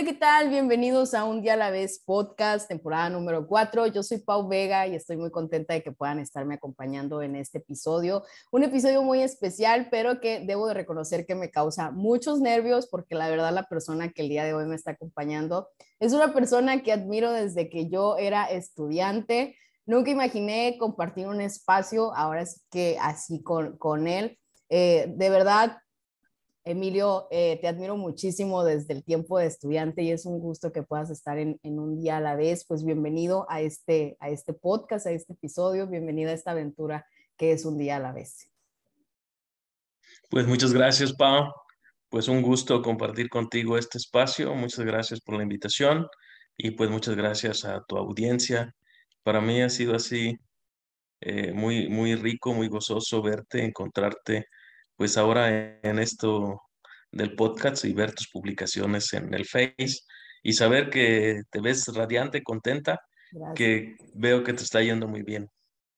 Hola, ¿qué tal? Bienvenidos a Un Día a la Vez podcast, temporada número 4. Yo soy Pau Vega y estoy muy contenta de que puedan estarme acompañando en este episodio. Un episodio muy especial, pero que debo de reconocer que me causa muchos nervios porque la verdad la persona que el día de hoy me está acompañando es una persona que admiro desde que yo era estudiante. Nunca imaginé compartir un espacio, ahora sí que así con, con él. Eh, de verdad, Emilio, eh, te admiro muchísimo desde el tiempo de estudiante y es un gusto que puedas estar en, un día a la vez. Pues bienvenido a este, a este podcast, a este episodio, bienvenida a esta aventura que es un día a la vez. Pues muchas gracias, Pau. Pues un gusto compartir contigo este espacio. Muchas gracias por la invitación y pues muchas gracias a tu audiencia. Para mí ha sido así eh, muy, muy rico, muy gozoso verte, encontrarte pues ahora en esto del podcast y ver tus publicaciones en el Face y saber que te ves radiante, contenta, que veo que te está yendo muy bien.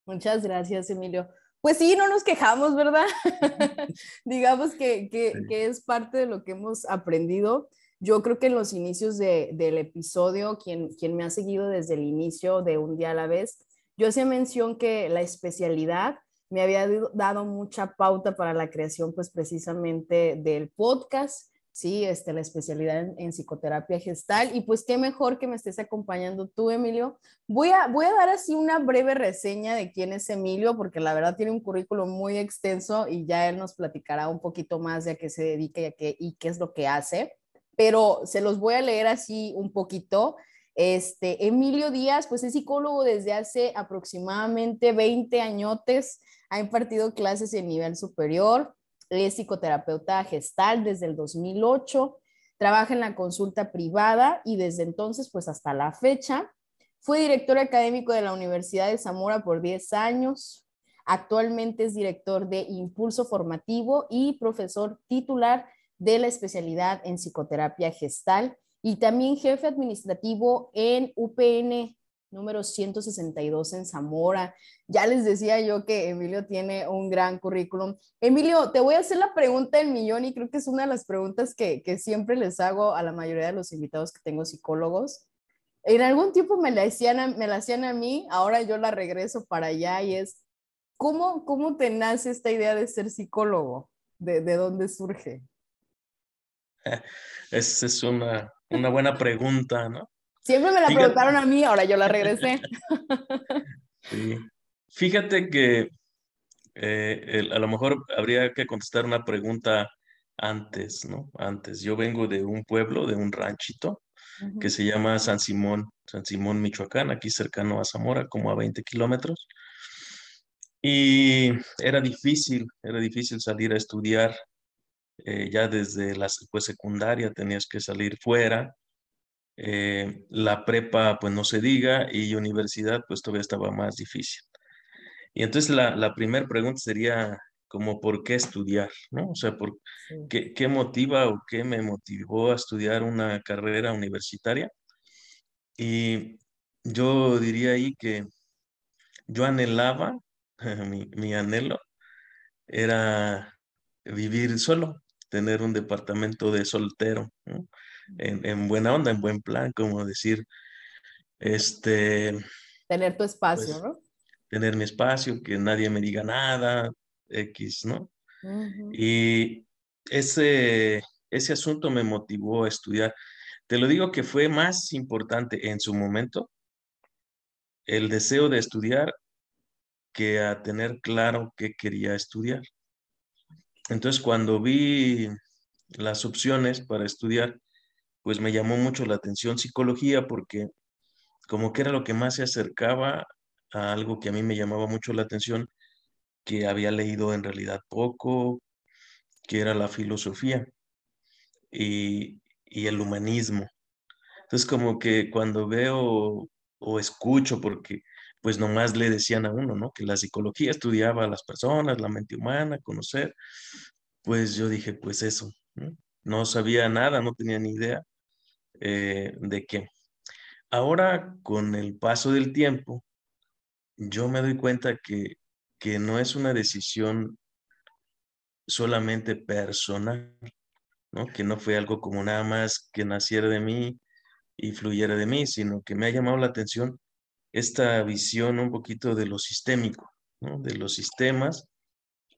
Muchas gracias, Emilio. Pues sí, no nos quejamos, ¿verdad? Digamos que, que, que, es parte de lo que hemos aprendido. Yo creo que en los inicios de, del episodio, quien, quien me ha seguido desde el inicio de Un día a la vez, yo hacía mención que la especialidad me había dado mucha pauta para la creación, pues precisamente del podcast, sí, este, la especialidad en, psicoterapia gestal. Y pues qué mejor que me estés acompañando tú, Emilio. Voy a, voy a dar así una breve reseña de quién es Emilio, porque la verdad tiene un currículum muy extenso y ya él nos platicará un poquito más de a qué se dedica y, a qué, y qué es lo que hace. Pero se los voy a leer así un poquito. Este, Emilio Díaz, pues es psicólogo desde hace aproximadamente 20 añotes ha impartido clases en nivel superior, es psicoterapeuta gestal desde el 2008, trabaja en la consulta privada y desde entonces, pues hasta la fecha, fue director académico de la Universidad de Zamora por 10 años, actualmente es director de Impulso Formativo y profesor titular de la especialidad en psicoterapia gestal y también jefe administrativo en UPN número 162 en Zamora. Ya les decía yo que Emilio tiene un gran currículum. Emilio, te voy a hacer la pregunta del millón y creo que es una de las preguntas que, que siempre les hago a la mayoría de los invitados que tengo psicólogos. En algún tiempo me la, hacían, me la hacían a mí, ahora yo la regreso para allá y es, ¿cómo, cómo te nace esta idea de ser psicólogo? ¿De, de dónde surge? Esa es una, una buena pregunta, ¿no? Siempre me la preguntaron a mí, ahora yo la regresé. Sí. Fíjate que eh, a lo mejor habría que contestar una pregunta antes, ¿no? Antes. Yo vengo de un pueblo, de un ranchito, que se llama San Simón, San Simón, Michoacán, aquí cercano a Zamora, como a 20 kilómetros. Y era difícil, era difícil salir a estudiar. Eh, ya desde la pues, secundaria tenías que salir fuera eh, la prepa, pues no se diga, y universidad, pues todavía estaba más difícil. Y entonces la, la primera pregunta sería como por qué estudiar, ¿no? O sea, por qué, qué motiva o qué me motivó a estudiar una carrera universitaria. Y yo diría ahí que yo anhelaba, mi, mi anhelo era vivir solo, tener un departamento de soltero, ¿no? En, buena onda, en buen plan, como decir, este... Tener tu espacio, pues, ¿no? Tener mi espacio, que nadie me diga nada, X, ¿no? Y ese, ese asunto me motivó a estudiar. Te lo digo que fue más importante en su momento el deseo de estudiar que a tener claro qué quería estudiar. Entonces, cuando vi las opciones para estudiar, pues me llamó mucho la atención psicología porque como que era lo que más se acercaba a algo que a mí me llamaba mucho la atención, que había leído en realidad poco, que era la filosofía y, el humanismo. Entonces como que cuando veo o escucho porque pues nomás le decían a uno, ¿no? Que la psicología estudiaba a las personas, la mente humana, conocer. Pues yo dije, pues eso, ¿no? sabía nada, no tenía ni idea eh, de qué. Ahora, con el paso del tiempo, yo me doy cuenta que, que no es una decisión solamente personal, ¿no? Que no fue algo como nada más que naciera de mí y fluyera de mí, sino que me ha llamado la atención esta visión un poquito de lo sistémico, ¿no? De los sistemas,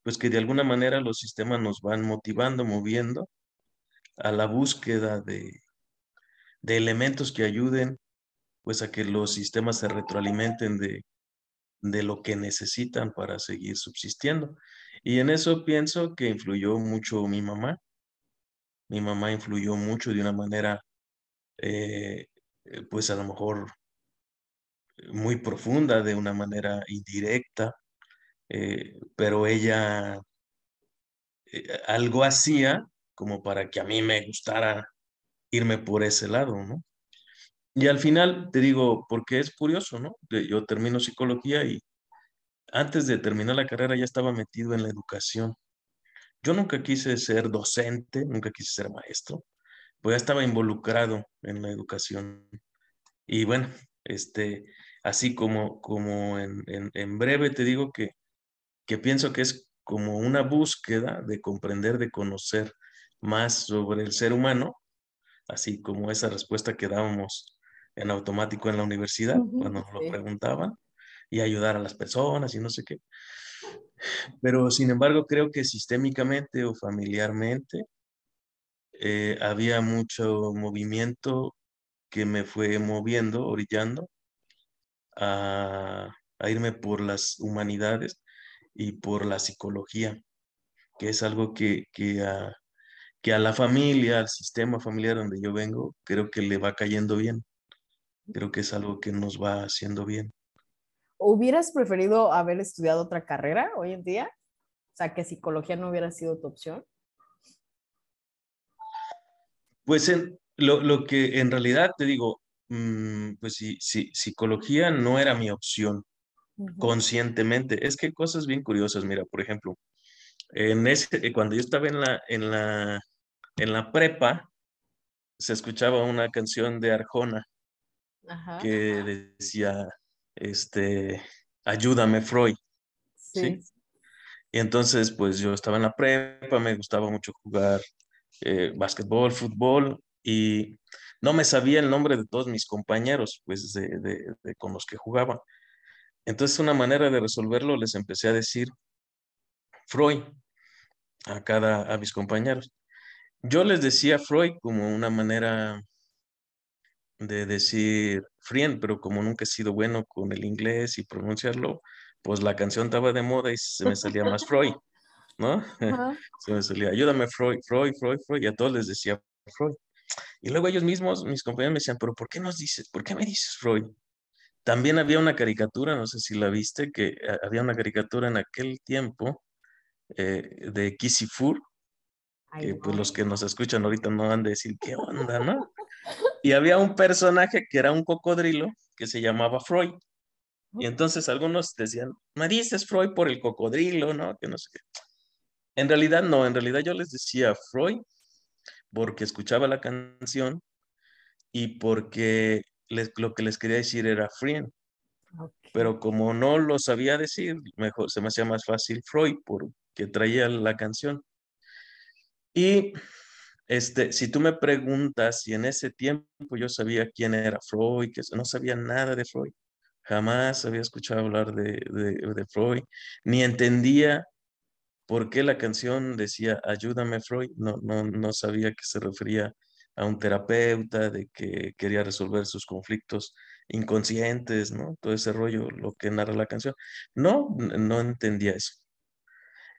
pues que de alguna manera los sistemas nos van motivando, moviendo a la búsqueda de, de elementos que ayuden pues a que los sistemas se retroalimenten de, de lo que necesitan para seguir subsistiendo. Y en eso pienso que influyó mucho mi mamá. Mi mamá influyó mucho de una manera, eh, eh, pues a lo mejor muy profunda, de una manera indirecta, eh, pero ella algo hacía como para que a mí me gustara irme por ese lado, ¿no? Y al final te digo, porque es curioso, ¿no? Yo termino psicología y antes de terminar la carrera ya estaba metido en la educación. Yo nunca quise ser docente, nunca quise ser maestro, pues ya estaba involucrado en la educación. Y bueno, este, así como, como en, en, breve te digo que, que pienso que es como una búsqueda de comprender, de conocer más sobre el ser humano, así como esa respuesta que dábamos en automático en la universidad cuando nos lo preguntaban y ayudar a las personas y no sé qué. Pero sin embargo creo que sistémicamente o familiarmente eh, había mucho movimiento que me fue moviendo, orillando a, irme por las humanidades y por la psicología, que es algo que, que, a, que a la familia, al sistema familiar donde yo vengo, creo que le va cayendo bien creo que es algo que nos va haciendo bien. ¿Hubieras preferido haber estudiado otra carrera hoy en día? O sea, que psicología no hubiera sido tu opción. Pues en, lo, que en realidad te digo, mm, pues sí, sí, psicología no era mi opción conscientemente. Es que cosas bien curiosas, mira, por ejemplo, en ese, cuando yo estaba en la, en la, en la prepa, se escuchaba una canción de Arjona que decía, este, ayúdame Freud. Sí. Y entonces, pues yo estaba en la prepa, me gustaba mucho jugar eh, básquetbol, fútbol, y no me sabía el nombre de todos mis compañeros, pues de, de, con los que jugaba. Entonces, una manera de resolverlo, les empecé a decir Freud a cada, a mis compañeros. Yo les decía Freud como una manera de decir Frien, pero como nunca he sido bueno con el inglés y pronunciarlo, pues la canción estaba de moda y se me salía más Freud, ¿no? se me salía, ayúdame Freud, Freud, Freud, Freud, y a todos les decía Freud. Y luego ellos mismos, mis compañeros me decían, pero ¿por qué nos dices, por qué me dices Freud? También había una caricatura, no sé si la viste, que eh, había una caricatura en aquel tiempo eh, de Kissy Fur, que pues los que nos escuchan ahorita no van a decir qué onda, ¿no? Y había un personaje que era un cocodrilo que se llamaba Freud. Y entonces algunos decían, me dices Freud por el cocodrilo, ¿no? Que no sé qué. En realidad no, en realidad yo les decía Freud porque escuchaba la canción y porque lo que les quería decir era Freud. Pero como no lo sabía decir, mejor se me hacía más fácil Freud porque traía la canción. Y este, si tú me preguntas si en ese tiempo yo sabía quién era Freud, no sabía nada de Freud, jamás había escuchado hablar de, de, Freud, ni entendía por qué la canción decía ayúdame Freud, no, no, no sabía que se refería a un terapeuta, de que quería resolver sus conflictos inconscientes, ¿no? Todo ese rollo, lo que narra la canción. No, no entendía eso.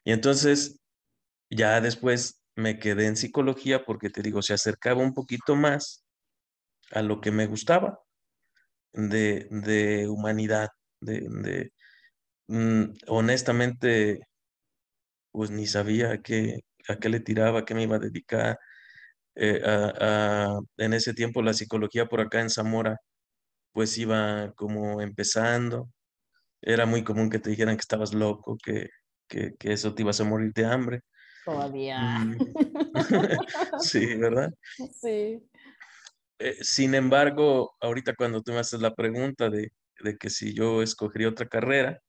Y entonces, ya después me quedé en psicología porque te digo, se acercaba un poquito más a lo que me gustaba de, humanidad, de, mm, honestamente, pues ni sabía a qué, a qué le tiraba, a qué me iba a dedicar. Eh, en ese tiempo la psicología por acá en Zamora pues iba como empezando. Era muy común que te dijeran que estabas loco, que, que eso te ibas a morir de hambre. Todavía. Mm. sí, ¿verdad? Sí. Eh, sin embargo, ahorita cuando tú me haces la pregunta de, de que si yo escogería otra carrera,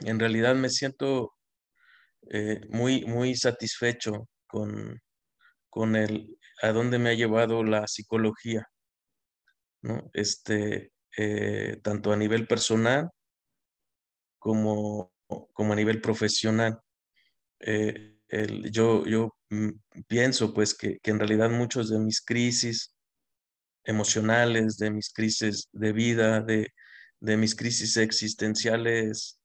en realidad me siento eh, muy, muy satisfecho con, con el, a dónde me ha llevado la psicología, ¿no? Este, eh, tanto a nivel personal como, como a nivel profesional. Eh, yo, mm, pienso pues que, en realidad muchos de mis crisis emocionales, de mis crisis de vida, de, mis crisis existenciales,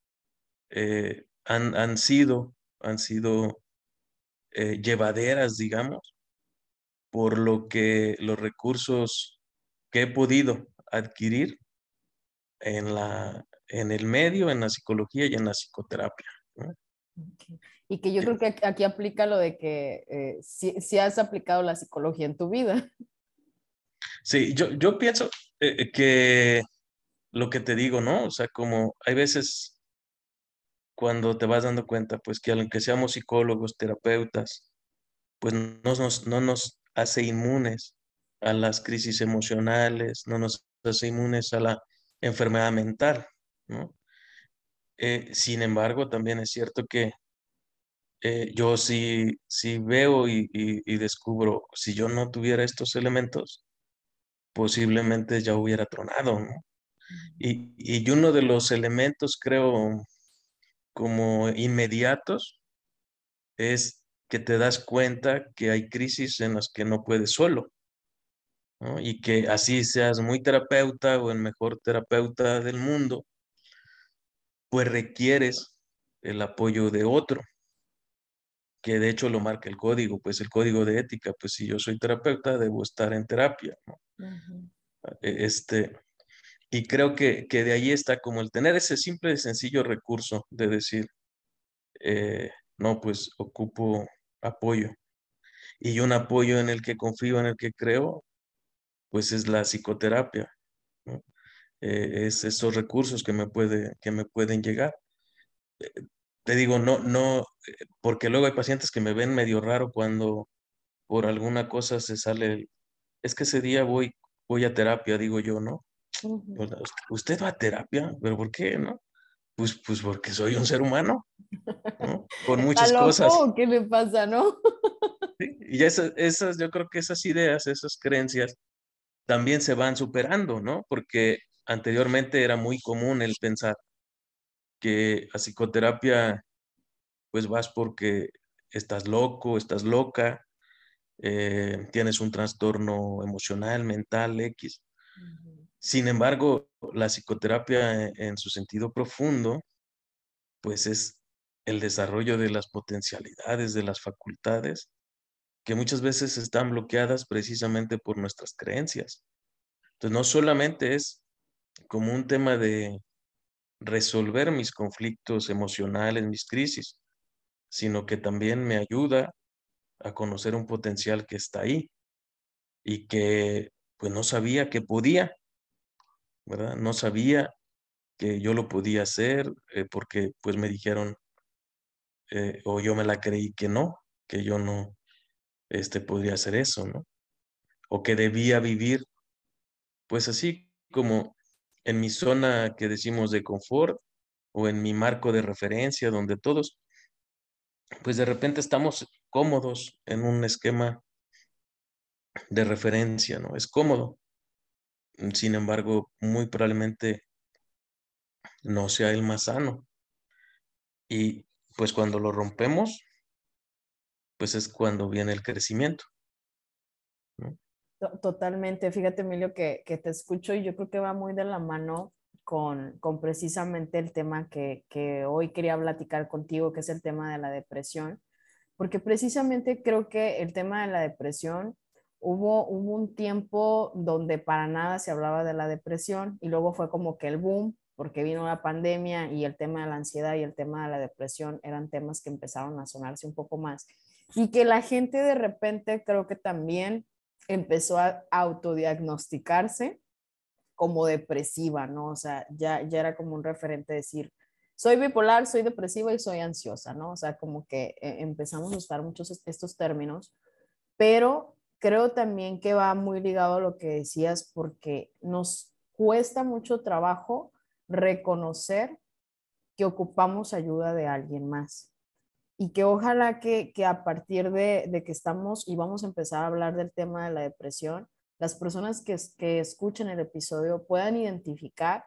eh, han, sido, han sido eh, llevaderas, digamos, por lo que los recursos que he podido adquirir en, la, en el medio, en la psicología y en la psicoterapia. ¿no? Y que yo creo que aquí aplica lo de que eh, si, si, has aplicado la psicología en tu vida. Sí, yo, yo pienso eh, que lo que te digo, ¿no? O sea, como hay veces cuando te vas dando cuenta, pues que aunque seamos psicólogos, terapeutas, pues no nos, no nos hace inmunes a las crisis emocionales, no nos hace inmunes a la enfermedad mental, ¿no? Eh, sin embargo, también es cierto que eh, yo sí, sí veo y, y, y, descubro, si yo no tuviera estos elementos, posiblemente ya hubiera tronado, ¿no? Y, y uno de los elementos, creo, como inmediatos, es que te das cuenta que hay crisis en las que no puedes solo. ¿no? Y que así seas muy terapeuta o el mejor terapeuta del mundo, pues requieres el apoyo de otro, que de hecho lo marca el código, pues el código de ética, pues si yo soy terapeuta, debo estar en terapia. ¿no? Uh -huh. Este, y creo que, que, de ahí está como el tener ese simple y sencillo recurso de decir, eh, no, pues ocupo apoyo. Y un apoyo en el que confío, en el que creo, pues es la psicoterapia. ¿no? Eh, es esos recursos que me, puede, que me pueden llegar. Eh, te digo, no, no, porque luego hay pacientes que me ven medio raro cuando por alguna cosa se sale, es que ese día voy, voy a terapia, digo yo, ¿no? Uh -huh. ¿Usted va a terapia? ¿Pero por qué, no? Pues, pues porque soy un ser humano, ¿no? Con muchas loco, cosas. ¿Qué le pasa, no? Sí, y esas, esas, yo creo que esas ideas, esas creencias, también se van superando, ¿no? Porque anteriormente era muy común el pensar que a psicoterapia, pues vas porque estás loco, estás loca, eh, tienes un trastorno emocional, mental, X. Uh -huh. Sin embargo, la psicoterapia en su sentido profundo, pues es el desarrollo de las potencialidades, de las facultades, que muchas veces están bloqueadas precisamente por nuestras creencias. Entonces, no solamente es como un tema de resolver mis conflictos emocionales, mis crisis, sino que también me ayuda a conocer un potencial que está ahí y que pues no sabía que podía, ¿verdad? No sabía que yo lo podía hacer eh, porque pues me dijeron eh, o yo me la creí que no, que yo no este, podría hacer eso, ¿no? O que debía vivir pues así como en mi zona que decimos de confort o en mi marco de referencia donde todos pues de repente estamos cómodos en un esquema de referencia, ¿no? Es cómodo. Sin embargo, muy probablemente no sea el más sano. Y pues cuando lo rompemos, pues es cuando viene el crecimiento. Totalmente. Fíjate, Emilio, que, que, te escucho y yo creo que va muy de la mano con, con precisamente el tema que, que hoy quería platicar contigo, que es el tema de la depresión, porque precisamente creo que el tema de la depresión Hubo, hubo, un tiempo donde para nada se hablaba de la depresión y luego fue como que el boom, porque vino la pandemia y el tema de la ansiedad y el tema de la depresión eran temas que empezaron a sonarse un poco más. Y que la gente de repente creo que también empezó a autodiagnosticarse como depresiva, ¿no? O sea, ya, ya era como un referente decir, soy bipolar, soy depresiva y soy ansiosa, ¿no? O sea, como que eh, empezamos a usar muchos estos términos, pero creo también que va muy ligado a lo que decías porque nos cuesta mucho trabajo reconocer que ocupamos ayuda de alguien más y que ojalá que, a partir de, que estamos y vamos a empezar a hablar del tema de la depresión, las personas que, que escuchen el episodio puedan identificar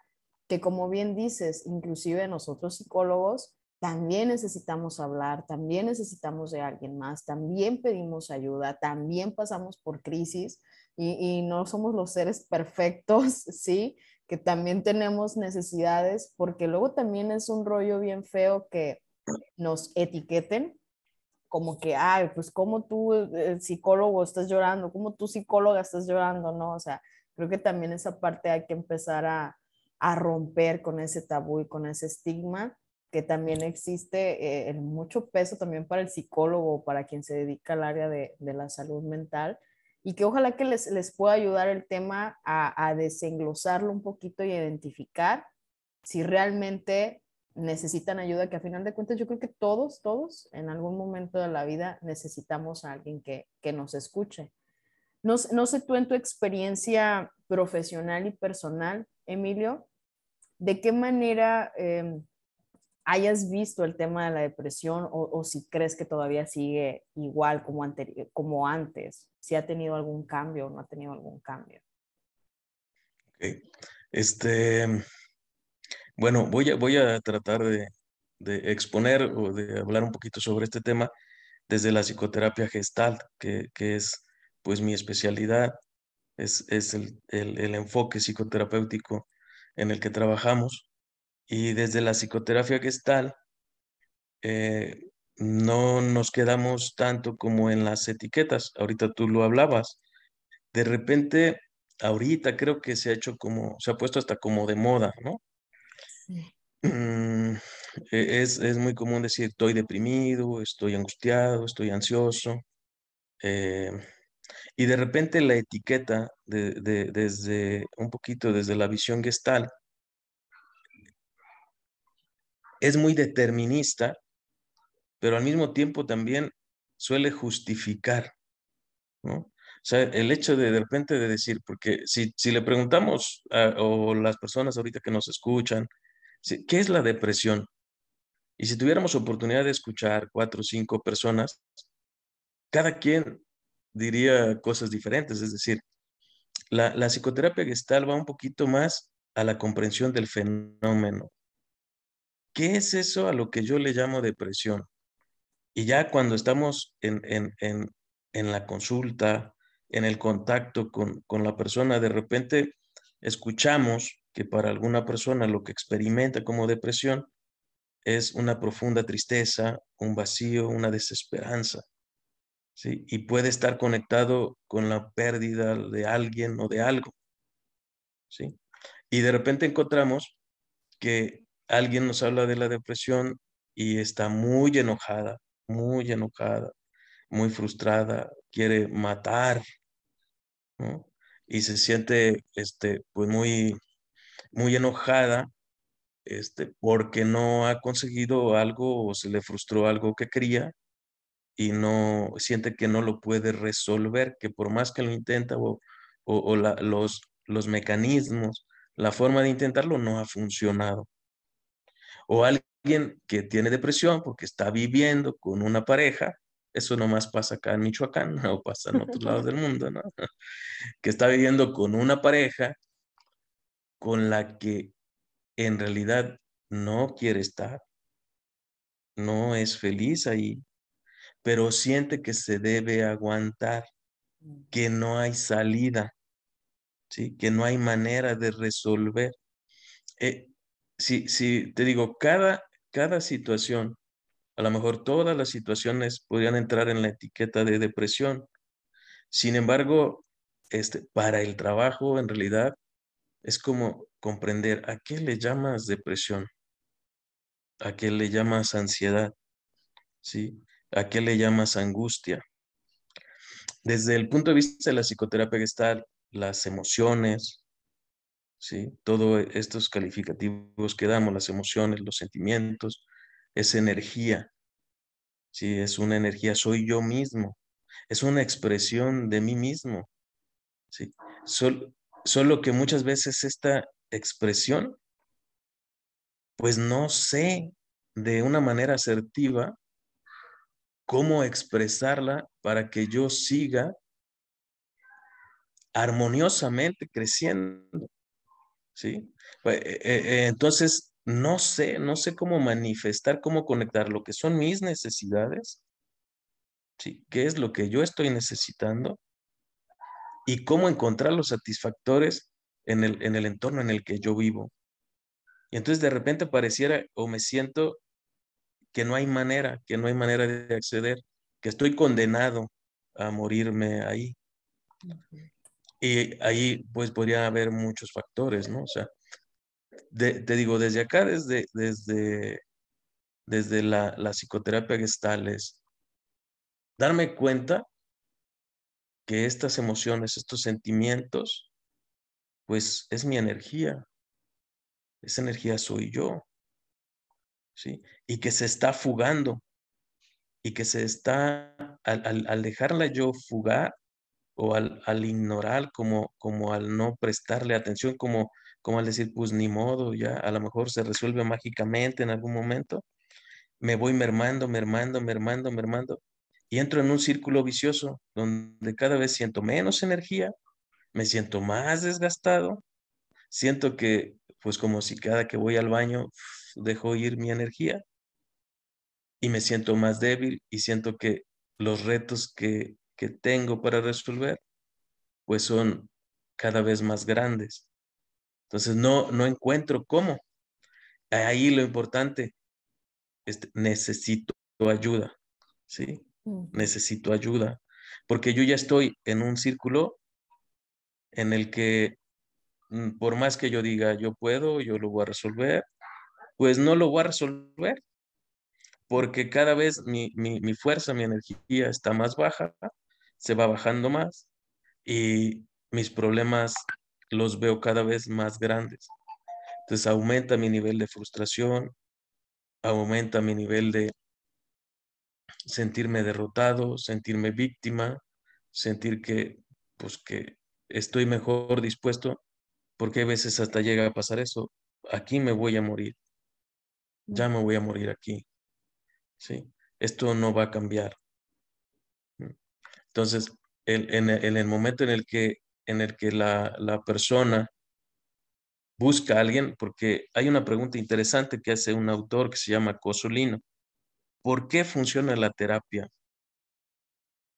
que como bien dices, inclusive nosotros psicólogos también necesitamos hablar, también necesitamos de alguien más, también pedimos ayuda, también pasamos por crisis y, y no somos los seres perfectos, ¿sí? Que también tenemos necesidades, porque luego también es un rollo bien feo que nos etiqueten como que, ay, pues como tú, eh, psicólogo, estás llorando, como tú, psicóloga, estás llorando, ¿no? O sea, creo que también esa parte hay que empezar a, a romper con ese tabú y con ese estigma que también existe eh, en mucho peso también para el psicólogo, para quien se dedica al área de, de la salud mental, y que ojalá que les, les pueda ayudar el tema a, a desenglosarlo un poquito y identificar si realmente necesitan ayuda, que a final de cuentas yo creo que todos, todos en algún momento de la vida necesitamos a alguien que, que nos escuche. No, no, sé tú en tu experiencia profesional y personal, Emilio, de qué manera em, hayas visto el tema de la depresión o, si crees que todavía sigue igual como, como antes, si ha tenido algún cambio o no ha tenido algún cambio. Este, bueno, voy a, voy a tratar de, exponer o de hablar un poquito sobre este tema desde la psicoterapia gestal, que, es pues mi especialidad, es, el, el, enfoque psicoterapéutico en el que trabajamos. Y desde la psicoterapia gestal, eh, no nos quedamos tanto como en las etiquetas. Ahorita tú lo hablabas. De repente, ahorita creo que se ha hecho como, se ha puesto hasta como de moda, ¿no? Mm, e, es, muy común decir estoy deprimido, estoy angustiado, estoy ansioso. Eh, y de repente la etiqueta desde un poquito desde la visión gestal es muy determinista, pero al mismo tiempo también suele justificar, ¿no? O sea, el hecho de de repente de decir, porque si, si le preguntamos a, o las personas ahorita que nos escuchan, ¿Qué es la depresión? Y si tuviéramos oportunidad de escuchar cuatro o cinco personas, cada quien diría cosas diferentes. Es decir, la, psicoterapia gestal va un poquito más a la comprensión del fenómeno. ¿Qué es eso a lo que yo le llamo depresión? Y ya cuando estamos en, la consulta, en el contacto con, con la persona, de repente escuchamos que para alguna persona lo que experimenta como depresión es una profunda tristeza, un vacío, una desesperanza. ¿sí? Y puede estar conectado con la pérdida de alguien o de algo. ¿sí? Y de repente encontramos que alguien nos habla de la depresión y está muy enojada, muy enojada, muy frustrada, quiere matar, Y se siente, este, pues muy, muy enojada este, porque no ha conseguido algo o se le frustró algo que quería y no siente que no lo puede resolver, que por más que lo intenta o, o, los, los mecanismos, la forma de intentarlo no ha funcionado. O alguien que tiene depresión porque está viviendo con una pareja, eso no más pasa acá en Michoacán o pasa en otros lados del mundo, ¿no? Que está viviendo con una pareja con la que en realidad no quiere estar, no es feliz ahí, pero siente que se debe aguantar, mm. que no hay salida, ¿sí? que no hay manera de resolver. Eh, si, te digo, cada, cada situación, a lo mejor todas las situaciones podrían entrar en la etiqueta de depresión. Sin embargo, este, para el trabajo, en realidad, es como comprender a qué le llamas depresión, a qué le llamas ansiedad, ¿sí? ¿A qué le llamas angustia? Desde el punto de vista de la psicoterapia gestal, las emociones, ¿sí? Todos estos calificativos que damos, las emociones, los sentimientos, es energía, ¿sí? Es una energía, soy yo mismo, es una expresión de mí mismo, ¿sí? Solo que muchas veces esta expresión, pues no sé de una manera asertiva cómo expresarla para que yo siga armoniosamente creciendo. ¿Sí? Pues, eh, eh, entonces, no sé, no sé cómo manifestar, cómo conectar lo que son mis necesidades, ¿sí? ¿Qué es lo que yo estoy necesitando? Y cómo encontrar los satisfactores en el, en el entorno en el que yo vivo. Y entonces de repente pareciera o me siento que no hay manera, que no hay manera de acceder, que estoy condenado a morirme ahí. Y ahí pues podría haber muchos factores, ¿no? O sea, te digo, desde acá, desde, desde, desde la, la psicoterapia gestal es darme cuenta que estas emociones, estos sentimientos, pues es mi energía. Esa energía soy yo. ¿Sí? Y que se está fugando. Y que se está, al, al dejarla yo fugar, o al, al, ignorar, como, como al no prestarle atención, como, como al decir, pues ni modo, ya a lo mejor se resuelve mágicamente en algún momento, me voy mermando, mermando, mermando, mermando, y entro en un círculo vicioso donde cada vez siento menos energía, me siento más desgastado, siento que, pues como si cada que voy al baño dejo ir mi energía y me siento más débil y siento que los retos que que tengo para resolver, pues son cada vez más grandes. Entonces no, no encuentro cómo. Ahí lo importante, es necesito ayuda, ¿sí? Necesito ayuda, porque yo ya estoy en un círculo en el que mm, por más que yo diga yo puedo, yo lo voy a resolver, pues no lo voy a resolver, porque cada vez mi, mi, mi fuerza, mi energía está más baja se va bajando más y mis problemas los veo cada vez más grandes. Entonces aumenta mi nivel de frustración, aumenta mi nivel de sentirme derrotado, sentirme víctima, sentir que pues que estoy mejor dispuesto, porque a veces hasta llega a pasar eso, aquí me voy a morir. Ya me voy a morir aquí. ¿Sí? Esto no va a cambiar. Entonces, en, el momento en el que, en el que la, persona busca a alguien, porque hay una pregunta interesante que hace un autor que se llama Cosolino. ¿Por qué funciona la terapia?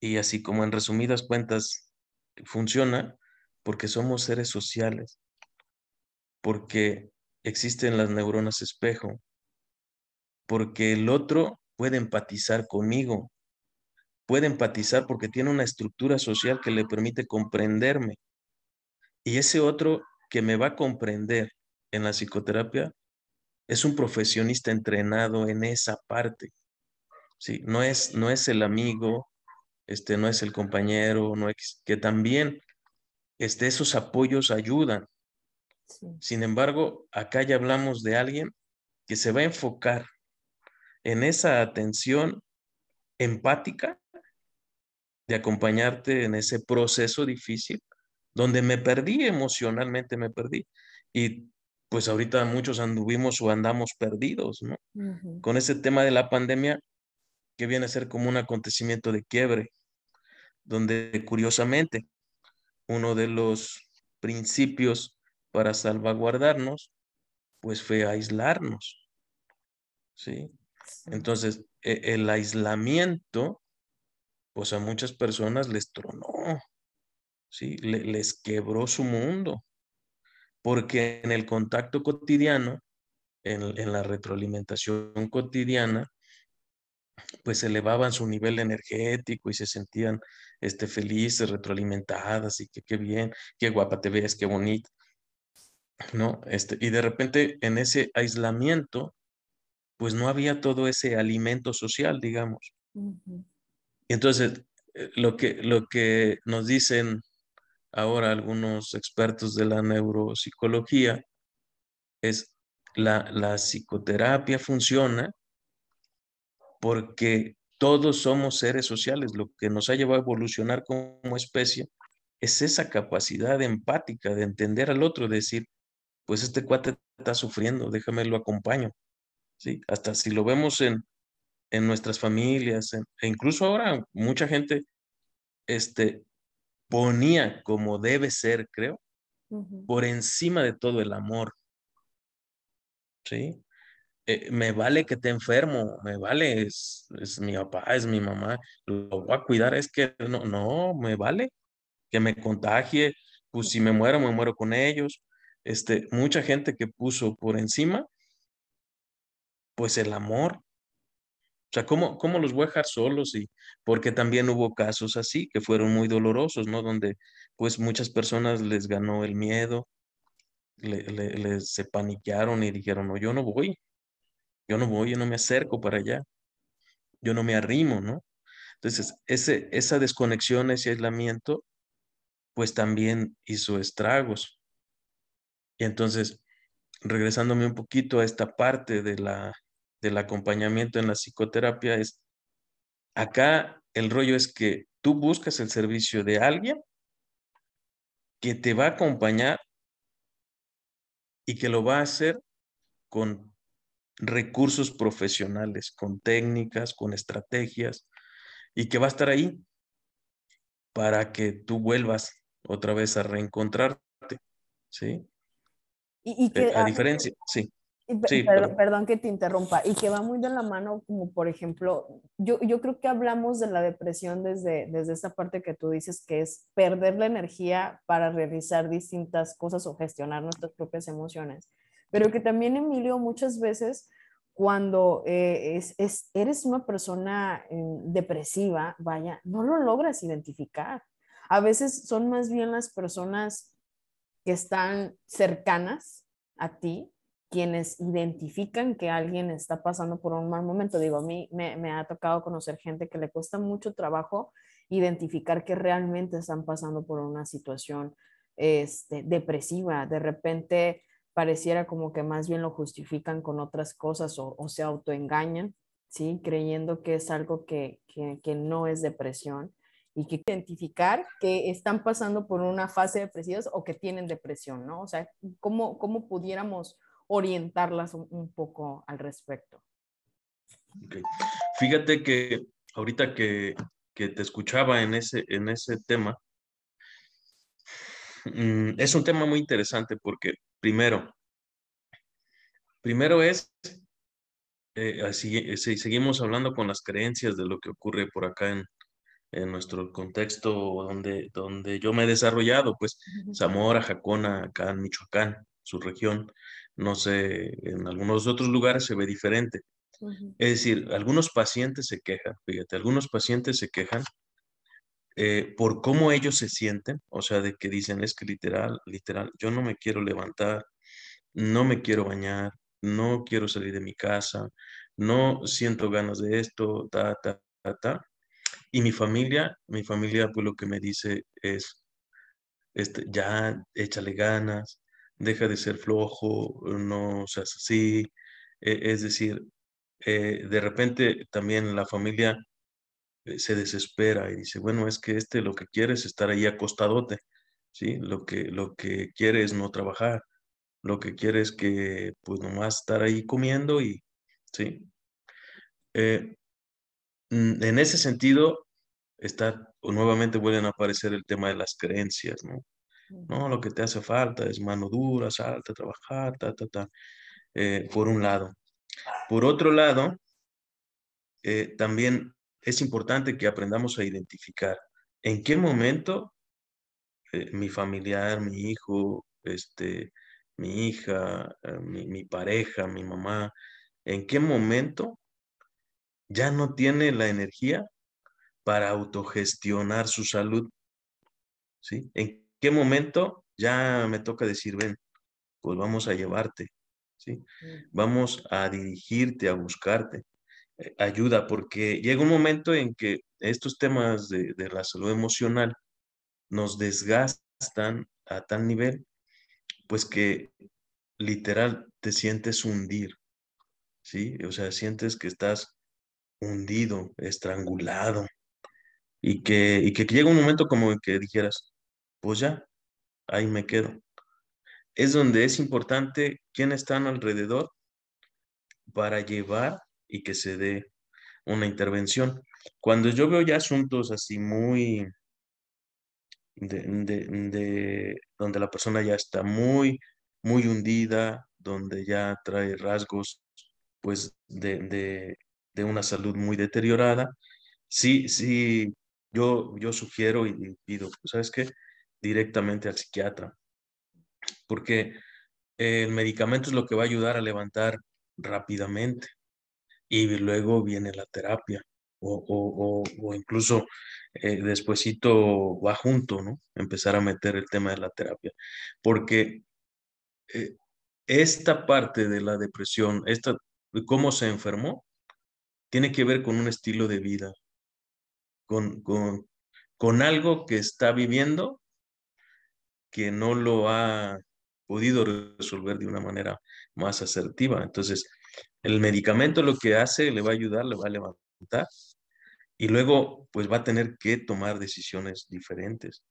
Y así como en resumidas cuentas funciona porque somos seres sociales, porque existen las neuronas espejo, porque el otro puede empatizar conmigo, puede empatizar porque tiene una estructura social que le permite comprenderme. Y ese otro que me va a comprender en la psicoterapia es un profesionista entrenado en esa parte. Sí, no es, no es el amigo, este, no es el compañero, no es, que también este, esos apoyos ayudan. Sin embargo, acá ya hablamos de alguien que se va a enfocar en esa atención empática de acompañarte en ese proceso difícil donde me perdí emocionalmente, me perdí. Y pues ahorita muchos anduvimos o andamos perdidos, ¿no? Con ese tema de la pandemia que viene a ser como un acontecimiento de quiebre, donde curiosamente uno de los principios para salvaguardarnos, pues fue aislarnos, ¿sí? Entonces, e, el aislamiento pues a muchas personas les tronó, ¿sí? les quebró su mundo, porque en el contacto cotidiano, en, la retroalimentación cotidiana, pues elevaban su nivel energético y se sentían este, felices, retroalimentadas y que qué bien, qué guapa te ves, qué bonito, ¿no? Este, y de repente en ese aislamiento, pues no había todo ese alimento social, digamos. Entonces, eh, lo que, lo que nos dicen ahora algunos expertos de la neuropsicología es la, la psicoterapia funciona porque todos somos seres sociales. Lo que nos ha llevado a evolucionar como especie es esa capacidad empática de entender al otro, de decir, pues este cuate está sufriendo, déjame lo acompaño. ¿Sí? Hasta si lo vemos en, en nuestras familias, e incluso ahora mucha gente este, ponía como debe ser, creo, por encima de todo el amor. ¿Sí? Eh, me vale que te enfermo, me vale, es, mi papá, es mi mamá, lo voy a cuidar, es que no, no, me vale que me contagie, pues si me muero, me muero con ellos. Este, mucha gente que puso por encima, pues el amor. O sea, ¿cómo, ¿cómo los voy a dejar solos? Y porque también hubo casos así que fueron muy dolorosos, ¿no? Donde pues muchas personas les ganó el miedo, les se paniquearon y dijeron, no, yo no voy, yo no voy, yo no me acerco para allá, yo no me arrimo, ¿no? Entonces, ese, esa desconexión, ese aislamiento, pues también hizo estragos. Y entonces, regresándome un poquito a esta parte de la, del acompañamiento en la psicoterapia, es acá el rollo es que tú buscas el servicio de alguien que te va a acompañar y que lo va a hacer con recursos profesionales, con técnicas, con estrategias, y que va a estar ahí para que tú vuelvas otra vez a reencontrarte, ¿sí? Y, que, eh, a, diferencia, sí. sí perdón, perdón, que te interrumpa, y que va muy de la mano, como por ejemplo, yo, yo creo que hablamos de la depresión desde, desde esta parte que tú dices, que es perder la energía para realizar distintas cosas o gestionar nuestras propias emociones, pero que también, Emilio, muchas veces cuando eh, es, es, eres una persona eh, depresiva, vaya, no lo logras identificar. A veces son más bien las personas que están cercanas a ti quienes identifican que alguien está pasando por un mal momento. Digo, a mí me, me ha tocado conocer gente que le cuesta mucho trabajo identificar que realmente están pasando por una situación este, depresiva. De repente pareciera como que más bien lo justifican con otras cosas o, se autoengañan, ¿sí? Creyendo que es algo que, que, no es depresión y que identificar que están pasando por una fase depresiva o que tienen depresión, ¿no? O sea, ¿cómo, cómo pudiéramos orientarlas un, poco al respecto? Fíjate que ahorita que, que, te escuchaba en ese, en ese tema, mm, es un tema muy interesante porque Primero, primero es, eh, así, si seguimos hablando con las creencias de lo que ocurre por acá en, en nuestro contexto donde, donde yo me he desarrollado, pues Zamora, Jacona, acá en Michoacán, su región, no sé, en algunos otros lugares se ve diferente. Es decir, algunos pacientes se quejan, fíjate, algunos pacientes se quejan eh, por cómo ellos se sienten, o sea, de que dicen, es que literal, literal, yo no me quiero levantar, no me quiero bañar, no quiero salir de mi casa, no siento ganas de esto, ta, ta, ta. Y mi familia, mi familia, pues lo que me dice es, este, ya, échale ganas, deja de ser flojo, no seas así. E, es decir, eh, de repente también la familia se desespera y dice, bueno, es que este lo que quiere es estar ahí acostadote, ¿sí? Lo que, lo que quiere es no trabajar, lo que quiere es que, pues, nomás estar ahí comiendo y, ¿sí? Eh, mm, en ese sentido, está, o nuevamente vuelven a aparecer el tema de las creencias, ¿no? No, lo que te hace falta es mano dura, salta, trabajar, ta, ta, ta, eh, por un lado. Por otro lado, también es importante que aprendamos a identificar en qué momento eh, mi familiar, mi hijo, este, mi hija, eh, mi, pareja, mi mamá, en qué momento ya no tiene la energía para autogestionar su salud. ¿Sí? ¿En qué momento ya me toca decir, ven, pues vamos a llevarte, ¿sí? Mm. Vamos a dirigirte, a buscarte. Eh, ayuda, porque llega un momento en que estos temas de, la salud emocional nos desgastan desgastan a tal nivel, pues que literal te sientes hundir, ¿sí? O sea, sientes que estás hundido, estrangulado, y que, y que llega un momento como que dijeras, pues ya, ahí me quedo. Es donde es importante quién están alrededor para llevar y que se dé una intervención. Cuando yo veo ya asuntos así muy de, donde la persona ya está muy, muy hundida, donde ya trae rasgos pues de, de una salud muy deteriorada, sí, sí, yo, yo sugiero y, pido, ¿sabes qué? Directamente al psiquiatra, porque el medicamento es lo que va a ayudar a levantar rápidamente y luego viene la terapia o, o, incluso eh, despuesito va junto, ¿no? Empezar a meter el tema de la terapia, porque eh, esta parte de la depresión, esta, cómo se enfermó, tiene que ver con un estilo de vida, con, con, con algo que está viviendo que no lo ha podido resolver de una manera más asertiva. Entonces, el medicamento lo que hace, le va a ayudar, le va a levantar y luego pues va a tener que tomar decisiones diferentes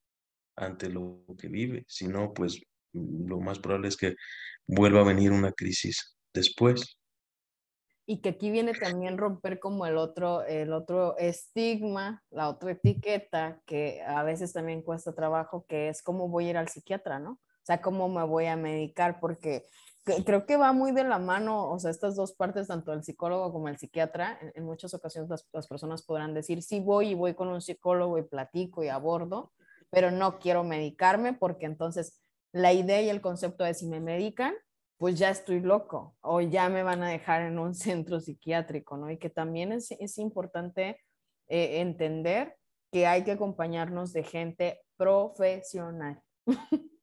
ante lo que vive. Si no, pues lo más probable es que vuelva a venir una crisis después y que aquí viene también romper como el otro, el otro estigma, la otra etiqueta que a veces también cuesta trabajo, que es cómo voy a ir al psiquiatra, ¿no? O sea, cómo me voy a medicar, porque creo que va muy de la mano, o sea, estas dos partes, tanto el psicólogo como el psiquiatra, en, muchas ocasiones las, las, personas podrán decir, sí voy y voy con un psicólogo y platico y abordo, pero no quiero medicarme porque entonces la idea y el concepto de si me medican, pues ya estoy loco o ya me van a dejar en un centro psiquiátrico, ¿no? Y que también es, es importante eh, entender que hay que acompañarnos de gente profesional.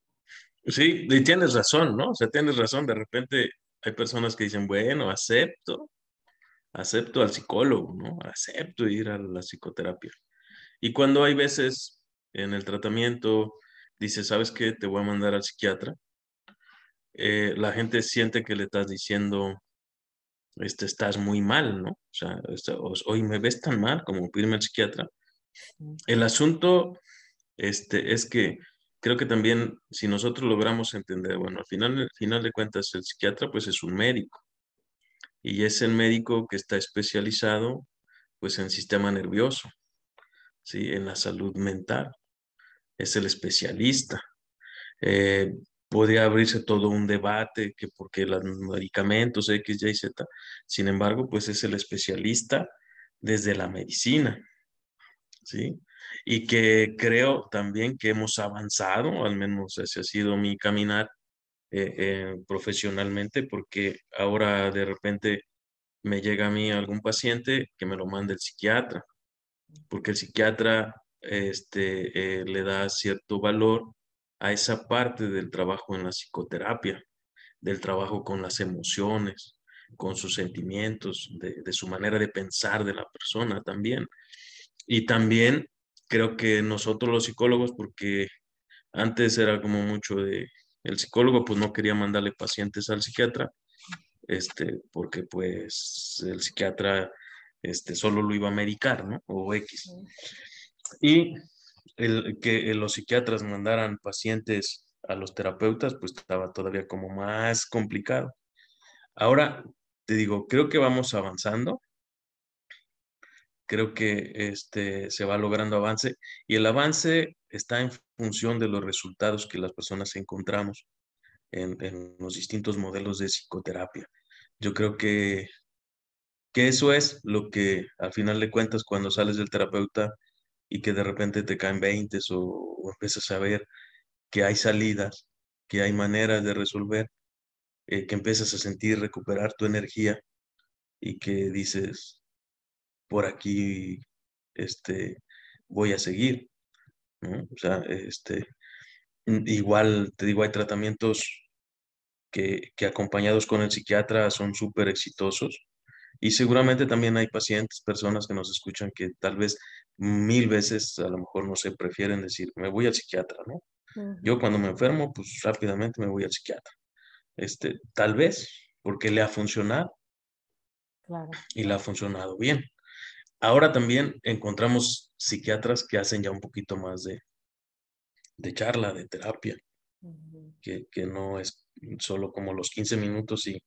Sí, y tienes razón, ¿no? O sea, tienes razón, de repente hay personas que dicen, bueno, acepto, acepto al psicólogo, ¿no? Acepto ir a la psicoterapia. Y cuando hay veces en el tratamiento, dice, ¿sabes qué? Te voy a mandar al psiquiatra eh, la gente siente que le estás diciendo, este, estás muy mal, ¿no? O sea, hoy me ves tan mal como pedirme al psiquiatra. El asunto este, es que creo que también si nosotros logramos entender, bueno, al final, al final de cuentas el psiquiatra pues es un médico y es el médico que está especializado pues en sistema nervioso, ¿sí? En la salud mental. Es el especialista. Eh, podría abrirse todo un debate que porque los medicamentos X, Y, Z. Sin embargo, pues es el especialista desde la medicina, ¿sí? Y que creo también que hemos avanzado, al menos ese ha sido mi caminar eh, eh, profesionalmente, porque ahora de repente me llega a mí algún paciente que me lo manda el psiquiatra, porque el psiquiatra este, eh, le da cierto valor a esa parte del trabajo en la psicoterapia, del trabajo con las emociones, con sus sentimientos, de, su manera de pensar de la persona también. Y también creo que nosotros los psicólogos, porque antes era como mucho de, el psicólogo pues no quería mandarle pacientes al psiquiatra, este, porque pues el psiquiatra este, solo lo iba a medicar, ¿no? O X. Y el que los psiquiatras mandaran pacientes a los terapeutas, pues estaba todavía como más complicado. Ahora, te digo, creo que vamos avanzando. Creo que este, se va logrando avance y el avance está en función de los resultados que las personas encontramos en, en los distintos modelos de psicoterapia. Yo creo que, que eso es lo que al final de cuentas cuando sales del terapeuta y que de repente te caen 20 o, o empiezas a ver que hay salidas, que hay maneras de resolver, eh, que empiezas a sentir recuperar tu energía y que dices, por aquí este, voy a seguir. O sea, este, igual te digo, hay tratamientos que, que acompañados con el psiquiatra son súper exitosos y seguramente también hay pacientes, personas que nos escuchan que tal vez mil veces a lo mejor no se prefieren decir, me voy al psiquiatra, ¿no? Yo cuando me enfermo, pues rápidamente me voy al psiquiatra. Este, tal vez porque le ha funcionado. Y le ha funcionado bien. Ahora también encontramos psiquiatras que hacen ya un poquito más de, de charla, de terapia, que, que, no es solo como los 15 minutos y...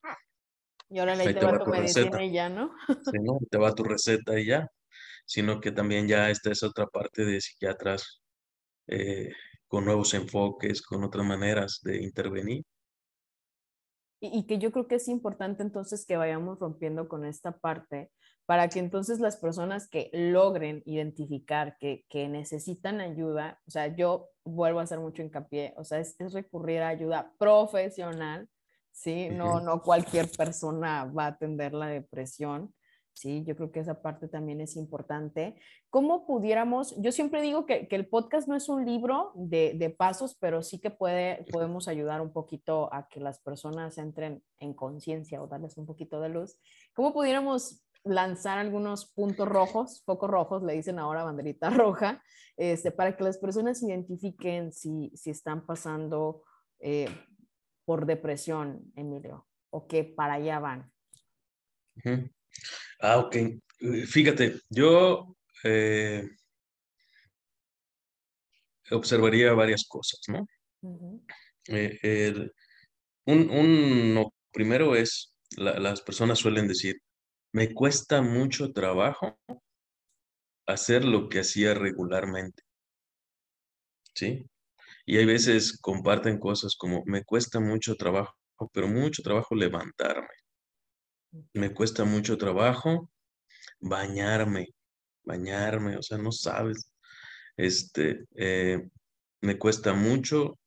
Y ahora le te, va tu medicina y ya, ¿no? sí, ¿no? Te va tu receta y ya, sino que también ya esta es otra parte de psiquiatras eh, con nuevos enfoques, con otras maneras de intervenir. Y, y, que yo creo que es importante entonces que vayamos rompiendo con esta parte para que entonces las personas que logren identificar que, que necesitan ayuda, o sea, yo vuelvo a hacer mucho hincapié, o sea, es, es recurrir a ayuda profesional, ¿sí? No, no cualquier persona va a atender la depresión. Sí, yo creo que esa parte también es importante. ¿Cómo pudiéramos, yo siempre digo que, que el podcast no es un libro de, de, pasos, pero sí que puede, podemos ayudar un poquito a que las personas entren en conciencia o darles un poquito de luz. ¿Cómo pudiéramos lanzar algunos puntos rojos, focos rojos, le dicen ahora banderita roja, este, para que las personas identifiquen si, si están pasando eh, por depresión, Emilio, o que para allá van. Ah, ok. Fíjate, yo eh, observaría varias cosas, ¿no? Eh, un, primero es, las personas suelen decir, me cuesta mucho trabajo hacer lo que hacía regularmente. ¿Sí? Y hay veces comparten cosas como, me cuesta mucho trabajo, pero mucho trabajo levantarme. Me cuesta mucho trabajo bañarme, bañarme, o sea, no sabes. Este, eh, me cuesta mucho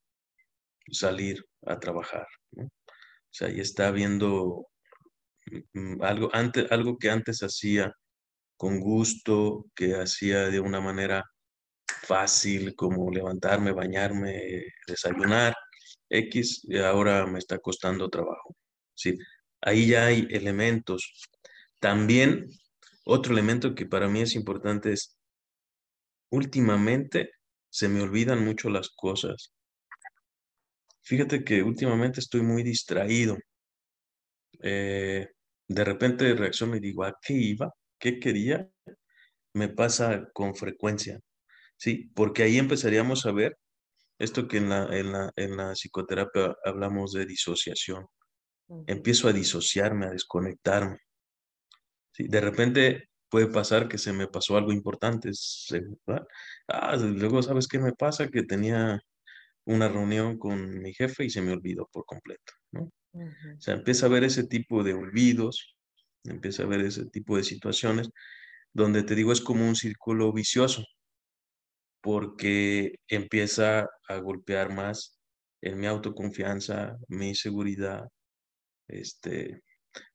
salir a trabajar, ¿no? O sea, y está viendo Mm, algo, antes, algo que antes hacía con gusto, que hacía de una manera fácil, como levantarme, bañarme, desayunar, X, ahora me está costando trabajo. ¿sí? Ahí ya hay elementos. También otro elemento que para mí es importante es, últimamente se me olvidan mucho las cosas. Fíjate que últimamente estoy muy distraído. Eh, de repente reacciono y digo, ¿a qué iba? ¿Qué quería? Me pasa con frecuencia, ¿sí? Porque ahí empezaríamos a ver esto que en la, en la, en la psicoterapia hablamos de disociación. Empiezo a disociarme, a desconectarme. ¿sí? De repente puede pasar que se me pasó algo importante. Ah, luego, ¿sabes qué me pasa? Que tenía una reunión con mi jefe y se me olvidó por completo, ¿no? O sea, empieza a ver ese tipo de olvidos, empieza a ver ese tipo de situaciones donde te digo es como un círculo vicioso, porque empieza a golpear más en mi autoconfianza, mi seguridad. Este,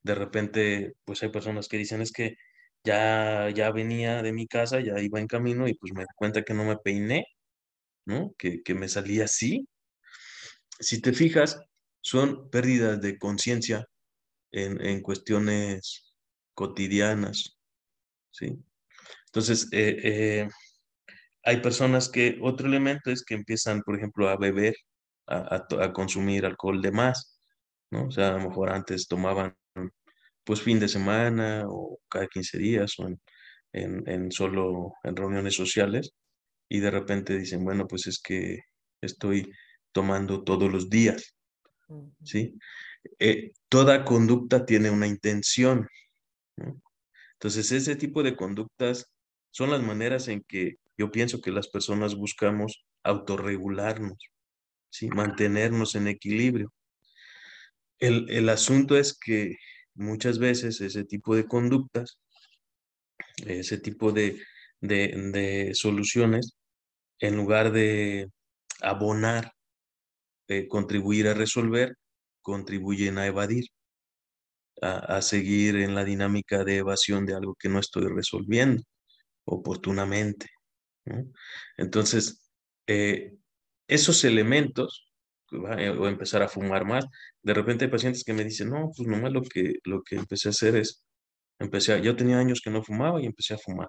de repente, pues hay personas que dicen es que ya, ya venía de mi casa, ya iba en camino y pues me di cuenta que no me peiné, ¿no? Que, que me salía así. Si te fijas, son pérdidas de conciencia en, cuestiones cotidianas, ¿sí? Entonces, eh, eh, hay personas que, otro elemento es que empiezan, por ejemplo, a beber, a, consumir alcohol de más, ¿no? O sea, a lo mejor antes tomaban, pues, fin de semana o cada 15 días o en, en solo en reuniones sociales y de repente dicen, bueno, pues es que estoy tomando todos los días, ¿sí? Eh, toda conducta tiene una intención. Entonces, ese tipo de conductas son las maneras en que yo pienso que las personas buscamos autorregularnos, ¿sí? mantenernos en equilibrio. El, el asunto es que muchas veces ese tipo de conductas, ese tipo de, de, de soluciones, en lugar de abonar contribuir a resolver, contribuyen a evadir, a, seguir en la dinámica de evasión de algo que no estoy resolviendo oportunamente. Entonces, eh, esos elementos, eh, o empezar a fumar más, de repente hay pacientes que me dicen, no, pues nomás lo que, lo que empecé a hacer es, empecé a, yo tenía años que no fumaba y empecé a fumar.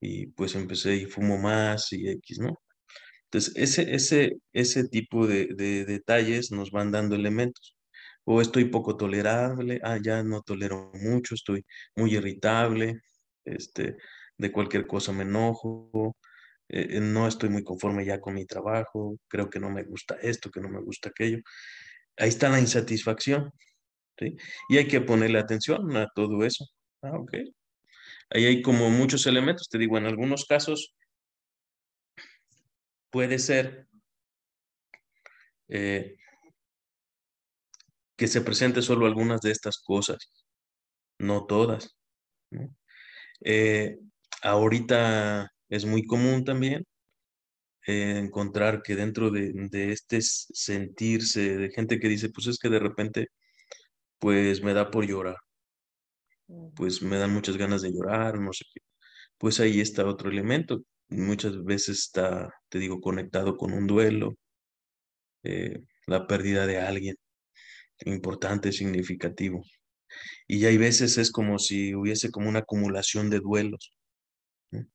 Y pues empecé y fumo más y X, ¿no? Entonces, ese, ese, ese tipo de, de detalles nos van dando elementos. O estoy poco tolerable, ah, ya no tolero mucho, estoy muy irritable, este, de cualquier cosa me enojo, eh, no estoy muy conforme ya con mi trabajo, creo que no me gusta esto, que no me gusta aquello. Ahí está la insatisfacción, ¿sí? Y hay que ponerle atención a todo eso. Ah, ok. Ahí hay como muchos elementos, te digo, en algunos casos puede ser eh, que se presente solo algunas de estas cosas, no todas. Eh, ahorita es muy común también eh, encontrar que dentro de, de, este sentirse de gente que dice, pues es que de repente, pues me da por llorar, pues me dan muchas ganas de llorar, no sé qué. Pues ahí está otro elemento. Muchas veces está, te digo, conectado con un duelo, eh, la pérdida de alguien importante, significativo. Y hay veces es como si hubiese como una acumulación de duelos.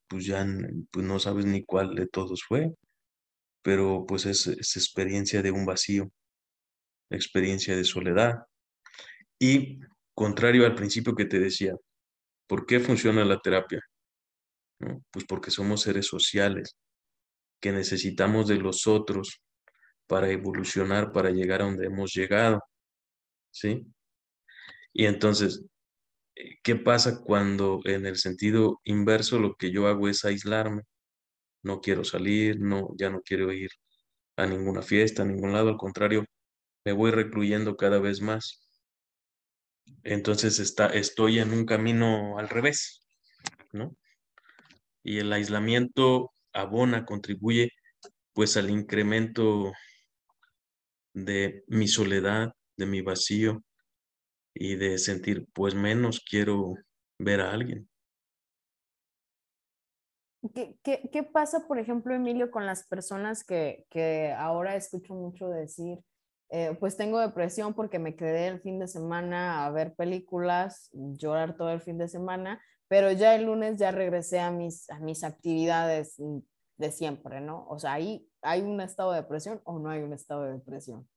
Pues ya pues no sabes ni cuál de todos fue, pero pues es, es experiencia de un vacío, experiencia de soledad. Y contrario al principio que te decía, ¿por qué funciona la terapia? Pues porque somos seres sociales, que necesitamos de los otros para evolucionar, para llegar a donde hemos llegado. ¿Sí? Y entonces, eh, ¿qué pasa cuando en el sentido inverso lo que yo hago es aislarme? No quiero salir, no, ya no quiero ir a ninguna fiesta, a ningún lado, al contrario, me voy recluyendo cada vez más. Entonces está, estoy en un camino al revés, ¿no? Y el aislamiento abona, contribuye pues al incremento de mi soledad, de mi vacío y de sentir, pues menos quiero ver a alguien. ¿Qué, qué, qué pasa, por ejemplo, Emilio, con las personas que, que ahora escucho mucho decir, eh, pues tengo depresión porque me quedé el fin de semana a ver películas, llorar todo el fin de semana, pero ya el lunes ya regresé a mis, a mis actividades de siempre, ¿no? O sea, ahí hay un estado de depresión o no hay un estado de depresión.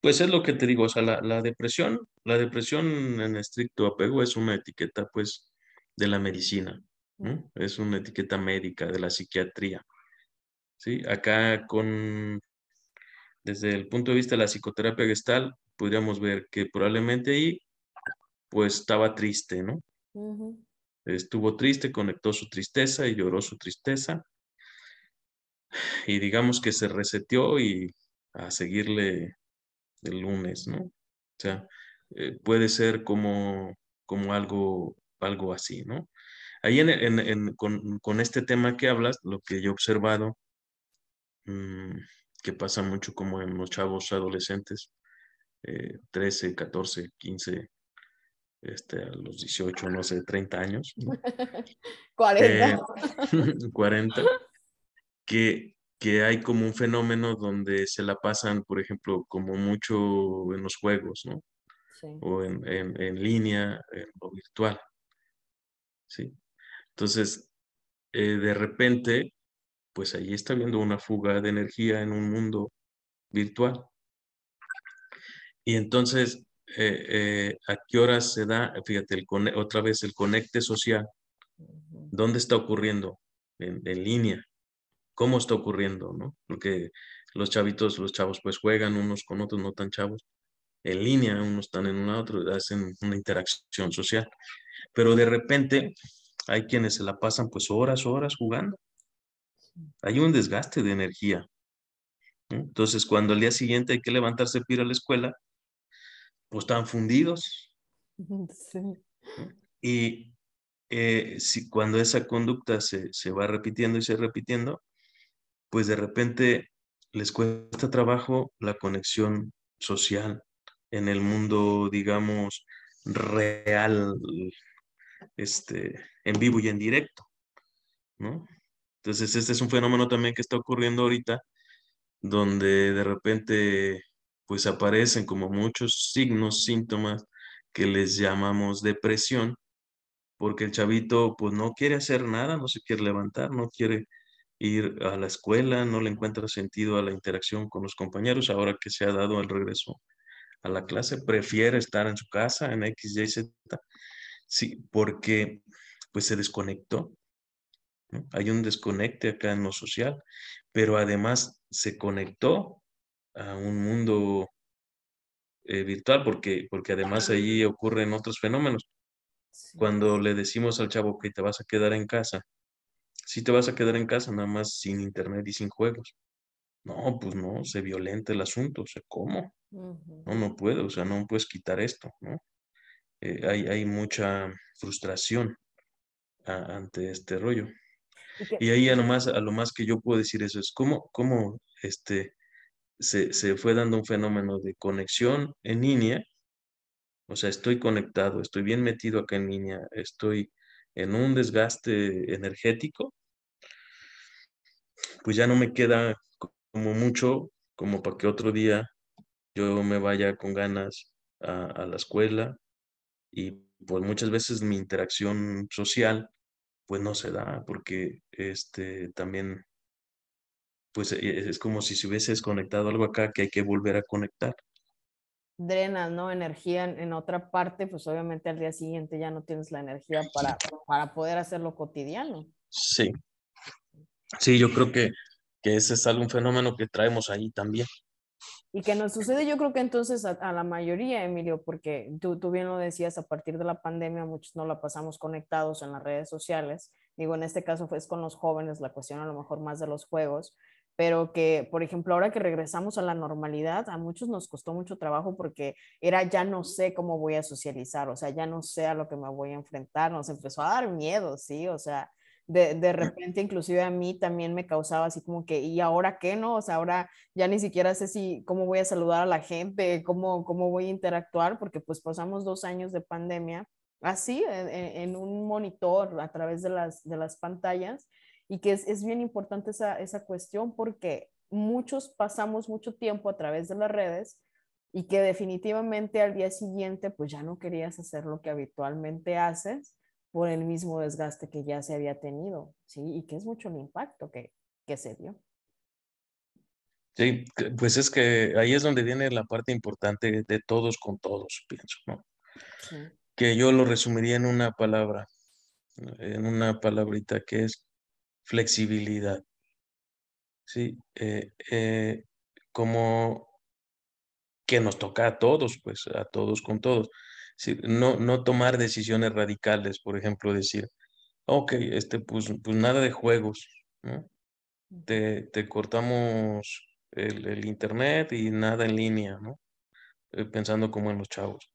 Pues es lo que te digo, o sea, la, depresión, la depresión en estricto apego es una etiqueta, pues, de la medicina, ¿no? Es una etiqueta médica de la psiquiatría, ¿sí? Acá con, desde el punto de vista de la psicoterapia gestal, podríamos ver que probablemente ahí, pues, estaba triste, ¿no? Estuvo triste, conectó su tristeza y lloró su tristeza, y digamos que se reseteó y a seguirle el lunes, ¿no? O sea, eh, puede ser como, como algo, algo así, ¿no? Ahí en, con, este tema que hablas, lo que yo he observado, mm, que pasa mucho como en los chavos adolescentes, 13, 14, 15, este, a los 18, no sé, 30 años. 40. 40. Eh, que que hay como un fenómeno donde se la pasan, por ejemplo, como mucho en los juegos, ¿no? Sí. O en, en, línea, en lo virtual. ¿Sí? Entonces, eh, de repente, pues ahí está viendo una fuga de energía en un mundo virtual. Y entonces, eh, eh, ¿a qué horas se da? Fíjate, el otra vez el conecte social. ¿Dónde está ocurriendo? En, en línea cómo está ocurriendo, ¿no? Porque los chavitos, los chavos pues juegan unos con otros, no tan chavos, en línea, unos están en un otro, hacen una interacción social. Pero de repente hay quienes se la pasan pues horas, horas jugando. Hay un desgaste de energía. Entonces, cuando al día siguiente hay que levantarse para ir a la escuela, pues están fundidos. Sí. Y eh, si, cuando esa conducta se, se va repitiendo y se repitiendo, pues de repente les cuesta trabajo la conexión social en el mundo, digamos, real, este, en vivo y en directo, ¿no? Entonces, este es un fenómeno también que está ocurriendo ahorita, donde de repente, pues aparecen como muchos signos, síntomas que les llamamos depresión, porque el chavito, pues no quiere hacer nada, no se quiere levantar, no quiere ir a la escuela, no le encuentra sentido a la interacción con los compañeros, ahora que se ha dado el regreso a la clase, prefiere estar en su casa en X, Y, Z, sí, porque pues se desconectó. Hay un desconecte acá en lo social, pero además se conectó a un mundo eh, virtual, porque, porque además allí ocurren otros fenómenos. Cuando le decimos al chavo que te vas a quedar en casa, si te vas a quedar en casa nada más sin internet y sin juegos. No, pues no, se violenta el asunto, o sea, ¿cómo? No, no puedo, o sea, no puedes quitar esto, ¿no? Eh, hay, hay, mucha frustración ante este rollo. Y ahí a lo, más, a lo más que yo puedo decir eso es cómo, cómo este, se, se fue dando un fenómeno de conexión en línea, o sea, estoy conectado, estoy bien metido acá en línea, estoy en un desgaste energético, pues ya no me queda como mucho como para que otro día yo me vaya con ganas a, la escuela y pues muchas veces mi interacción social pues no se da porque este también pues e, es como si se hubiese desconectado algo acá que hay que volver a conectar drenas, ¿no? Energía en, otra parte, pues obviamente al día siguiente ya no tienes la energía para, para poder hacerlo cotidiano. Sí. Sí, yo creo que, que ese es algún fenómeno que traemos ahí también. Y que nos sucede, yo creo que entonces a, la mayoría, Emilio, porque tú, tú, bien lo decías, a partir de la pandemia muchos no la pasamos conectados en las redes sociales. Digo, en este caso fue con los jóvenes, la cuestión a lo mejor más de los juegos, pero que, por ejemplo, ahora que regresamos a la normalidad, a muchos nos costó mucho trabajo porque era ya no sé cómo voy a socializar, o sea, ya no sé a lo que me voy a enfrentar, nos empezó a dar miedo, ¿sí? O sea, de, de repente inclusive a mí también me causaba así como que, ¿y ahora qué no? O sea, ahora ya ni siquiera sé si cómo voy a saludar a la gente, cómo, cómo voy a interactuar, porque pues pasamos dos años de pandemia así, en, en un monitor a través de las, de las pantallas y que es, es bien importante esa, esa cuestión porque muchos pasamos mucho tiempo a través de las redes y que definitivamente al día siguiente pues ya no querías hacer lo que habitualmente haces por el mismo desgaste que ya se había tenido, ¿sí? Y que es mucho el impacto que, que se dio. Sí, pues es que ahí es donde viene la parte importante de todos con todos, pienso, ¿no? Que yo lo resumiría en una palabra, en una palabrita que es flexibilidad. Sí, eh, eh, como que nos toca a todos, pues a todos con todos. no, no tomar decisiones radicales, por ejemplo, decir, ok, este, pues, pues nada de juegos, ¿no? Te, cortamos el, internet y nada en línea, ¿no? Eh, pensando como en los chavos.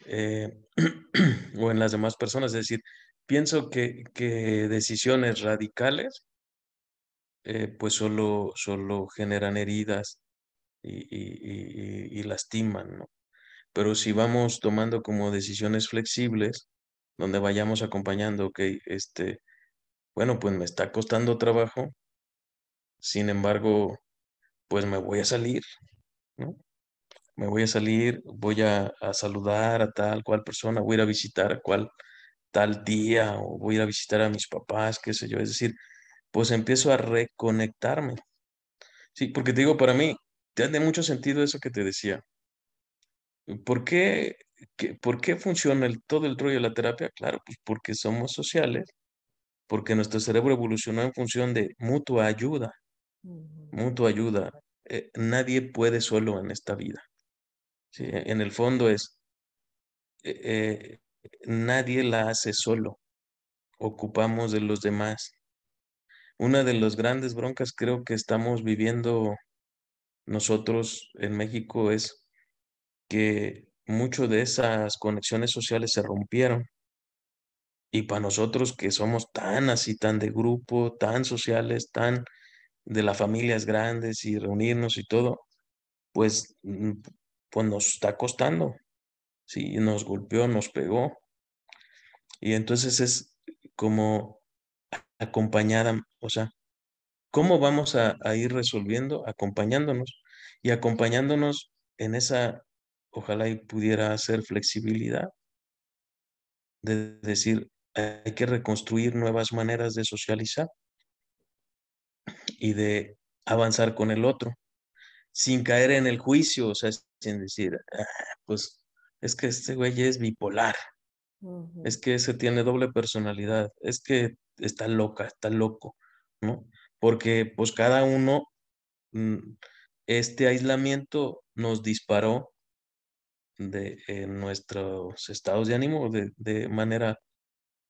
o en las demás personas, es decir, pienso que, que decisiones radicales eh, pues solo, solo generan heridas y, y, lastiman, ¿no? Pero si vamos tomando como decisiones flexibles, donde vayamos acompañando, ok, este, bueno, pues me está costando trabajo, sin embargo, pues me voy a salir, ¿no? Me voy a salir, voy a, a saludar a tal cual persona, voy a ir a visitar a cual tal día o voy a ir a visitar a mis papás, qué sé yo. Es decir, pues empiezo a reconectarme. Sí, porque te digo, para mí, tiene mucho sentido eso que te decía. ¿Por qué, ¿por qué funciona el, todo el rollo de la terapia? Claro, pues porque somos sociales, porque nuestro cerebro evolucionó en función de mutua ayuda, mutua ayuda. Eh, nadie puede solo en esta vida. ¿sí? En el fondo es, eh, eh, nadie la hace solo, ocupamos de los demás. Una de las grandes broncas creo que estamos viviendo nosotros en México es que mucho de esas conexiones sociales se rompieron. Y para nosotros que somos tan así, tan de grupo, tan sociales, tan de las familias grandes y reunirnos y todo, pues, mm, pues nos está costando. Sí, nos golpeó, nos pegó. Y entonces es como acompañada, o sea, ¿cómo vamos a, ir resolviendo? Acompañándonos y acompañándonos en esa, ojalá pudiera ser flexibilidad, de decir, hay que reconstruir nuevas maneras de socializar. y de avanzar con el otro, sin caer en el juicio, o sea, sin decir, ah, pues es que este güey es bipolar, es que ese tiene doble personalidad, es que está loca, está loco, ¿no? Porque pues cada uno, mm, este aislamiento nos disparó de nuestros estados de ánimo de, de manera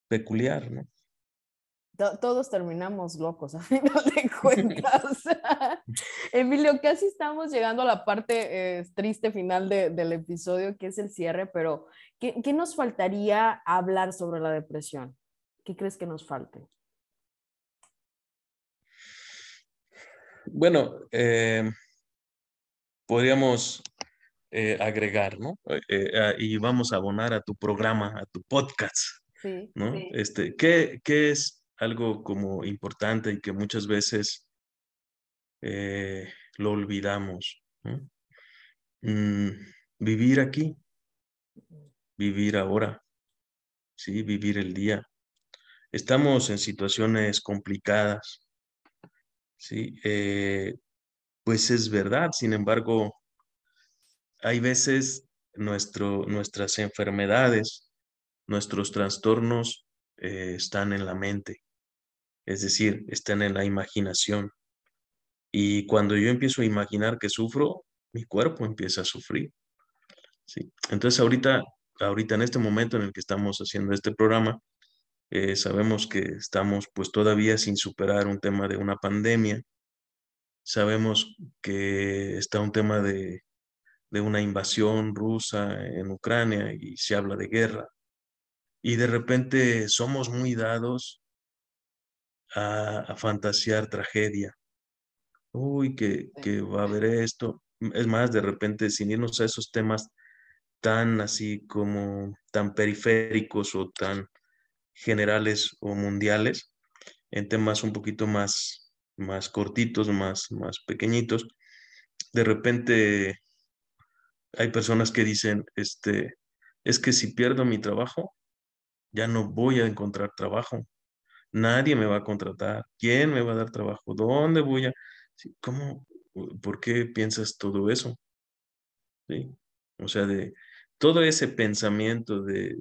peculiar, ¿no? Todos terminamos locos a final de cuentas. Emilio, casi estamos llegando a la parte eh, triste final del episodio, que es el cierre, pero ¿qué, nos faltaría hablar sobre la depresión? ¿Qué crees que nos falte? Bueno, eh, podríamos eh, agregar, ¿no? y vamos a abonar a tu programa, a tu podcast. Sí, ¿no? Este, ¿qué, ¿Qué es algo como importante y que muchas veces eh, lo olvidamos. Mm, vivir aquí, vivir ahora, ¿sí? vivir el día. Estamos en situaciones complicadas, ¿sí? Eh, pues es verdad, sin embargo, hay veces nuestro, nuestras enfermedades, nuestros trastornos eh, están en la mente es decir, están en la imaginación. Y cuando yo empiezo a imaginar que sufro, mi cuerpo empieza a sufrir. ¿sí? Entonces ahorita, ahorita en este momento en el que estamos haciendo este programa, eh, sabemos que estamos pues todavía sin superar un tema de una pandemia. Sabemos que está un tema de, de una invasión rusa en Ucrania y se habla de guerra. Y de repente somos muy dados a, fantasear tragedia. Uy, que, que va a haber esto. Es más, de repente, sin irnos a esos temas tan así como tan periféricos o tan generales o mundiales, en temas un poquito más, más cortitos, más, más pequeñitos, de repente hay personas que dicen, este, es que si pierdo mi trabajo, ya no voy a encontrar trabajo. Nadie me va a contratar. ¿Quién me va a dar trabajo? ¿Dónde voy a...? ¿Cómo? ¿Por qué piensas todo eso? O sea, de todo ese pensamiento de,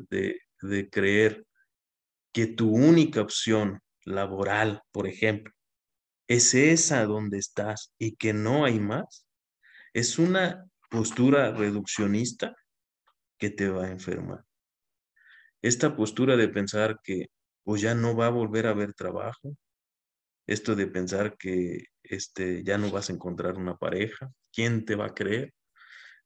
de creer que tu única opción laboral, por ejemplo, es esa donde estás y que no hay más, es una postura reduccionista que te va a enfermar. Esta postura de pensar que pues ya no va a volver a haber trabajo. Esto de pensar que este, ya no vas a encontrar una pareja, ¿quién te va a creer?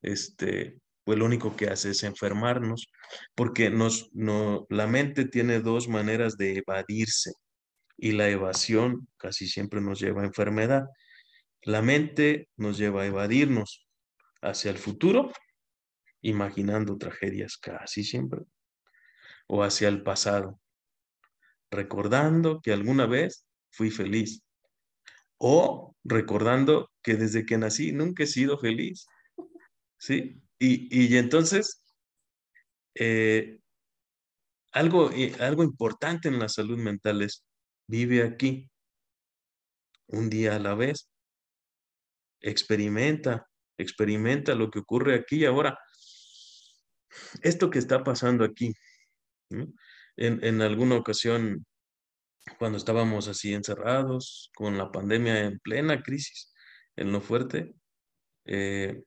Este, pues lo único que hace es enfermarnos, porque nos, no, la mente tiene dos maneras de evadirse y la evasión casi siempre nos lleva a enfermedad. La mente nos lleva a evadirnos hacia el futuro, imaginando tragedias casi siempre, o hacia el pasado, recordando que alguna vez fui feliz o recordando que desde que nací nunca he sido feliz. ¿Sí? Y, entonces, eh, algo, eh, algo importante en la salud mental es, vive aquí, un día a la vez, experimenta, experimenta lo que ocurre aquí y ahora. Esto que está pasando aquí, en, alguna ocasión, cuando estábamos así encerrados, con la pandemia en plena crisis, en lo fuerte, eh,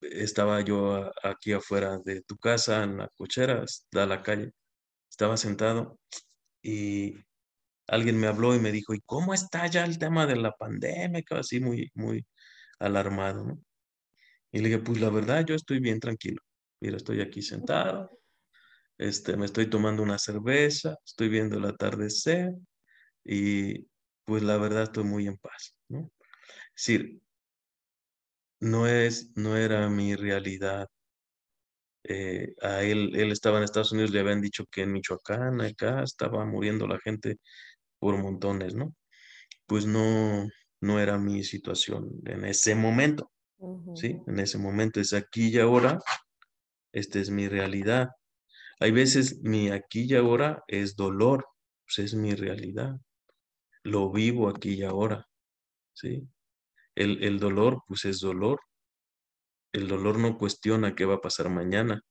estaba yo aquí afuera de tu casa, en la cochera, da la calle, estaba sentado y alguien me habló y me dijo, ¿y cómo está ya el tema de la pandemia? Así muy, muy alarmado, ¿no? Y le dije, pues la verdad, yo estoy bien tranquilo. Mira, estoy aquí sentado, este, me estoy tomando una cerveza, estoy viendo el atardecer y pues la verdad estoy muy en paz, ¿no? Es decir, no, es, no era mi realidad. Eh, a él, él estaba en Estados Unidos, le habían dicho que en Michoacán, acá, estaba muriendo la gente por montones, ¿no? Pues no, no era mi situación en ese momento, ¿sí? En ese momento es aquí y ahora, esta es mi realidad. Hay veces mi aquí y ahora es dolor, pues es mi realidad. lo vivo aquí y ahora, ¿sí? El, el dolor, pues es dolor. El dolor no cuestiona qué va a pasar mañana.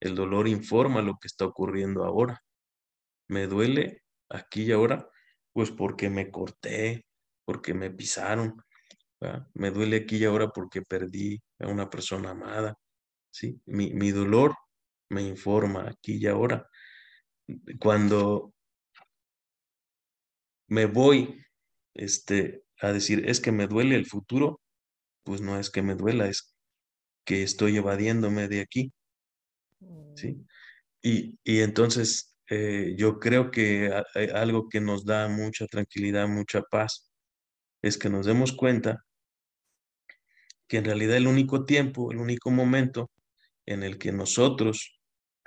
El dolor informa lo que está ocurriendo ahora. Me duele aquí y ahora, pues porque me corté, porque me pisaron. Me duele aquí y ahora porque perdí a una persona amada. ¿sí? Mi, mi dolor me informa aquí y ahora. Cuando me voy este, a decir, es que me duele el futuro, pues no es que me duela, es que estoy evadiéndome de aquí. ¿sí? Mm. Y, y entonces eh, yo creo que algo que nos da mucha tranquilidad, mucha paz, es que nos demos cuenta que en realidad el único tiempo, el único momento en el que nosotros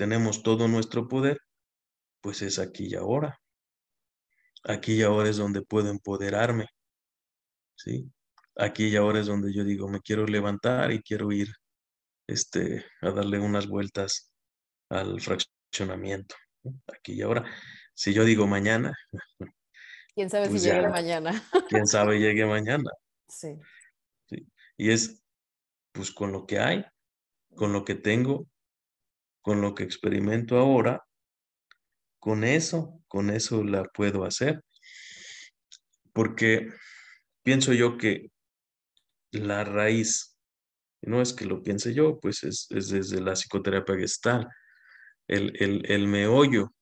tenemos todo nuestro poder, pues es aquí y ahora. Aquí y ahora es donde puedo empoderarme. ¿Sí? Aquí y ahora es donde yo digo, me quiero levantar y quiero ir este, a darle unas vueltas al fraccionamiento. Aquí y ahora. Si yo digo mañana. ¿Quién sabe si pues llegue mañana? ¿Quién sabe llegue mañana? Sí. sí. Y es, pues con lo que hay, con lo que tengo, con lo que experimento ahora, con eso, con eso la puedo hacer. Porque pienso yo que la raíz, no es que lo piense yo, pues es, desde la psicoterapia gestal, el, el, el meollo,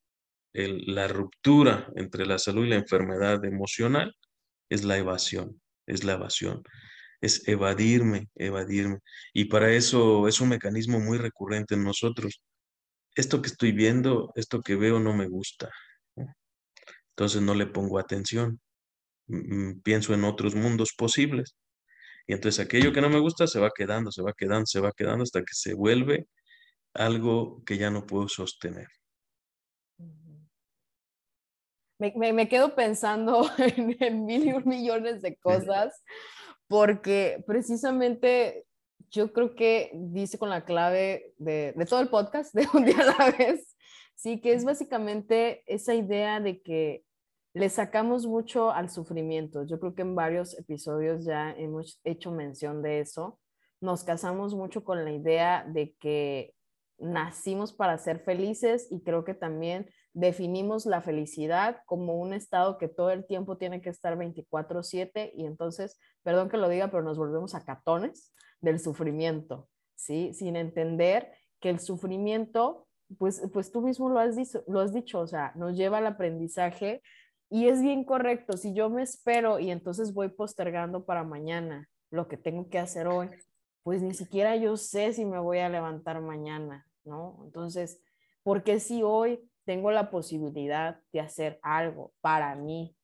el, la ruptura entre la salud y la enfermedad emocional es la evasión, es la evasión, es evadirme, evadirme. Y para eso es un mecanismo muy recurrente en nosotros esto que estoy viendo, esto que veo no me gusta. Entonces no le pongo atención. Pienso en otros mundos posibles. Y entonces aquello que no me gusta se va quedando, se va quedando, se va quedando hasta que se vuelve algo que ya no puedo sostener. Me, quedo pensando en, en, mil y un millones de cosas, porque precisamente yo creo que dice con la clave de, todo el podcast, de un día a la vez, sí, que es básicamente esa idea de que le sacamos mucho al sufrimiento. Yo creo que en varios episodios ya hemos hecho mención de eso. Nos casamos mucho con la idea de que nacimos para ser felices y creo que también definimos la felicidad como un estado que todo el tiempo tiene que estar 24/7 y entonces, perdón que lo diga, pero nos volvemos a catones del sufrimiento, ¿sí? Sin entender que el sufrimiento, pues, pues tú mismo lo has, dicho, lo has dicho, o sea, nos lleva al aprendizaje y es bien correcto. Si yo me espero y entonces voy postergando para mañana lo que tengo que hacer hoy, pues ni siquiera yo sé si me voy a levantar mañana, ¿no? Entonces, porque si hoy tengo la posibilidad de hacer algo para mí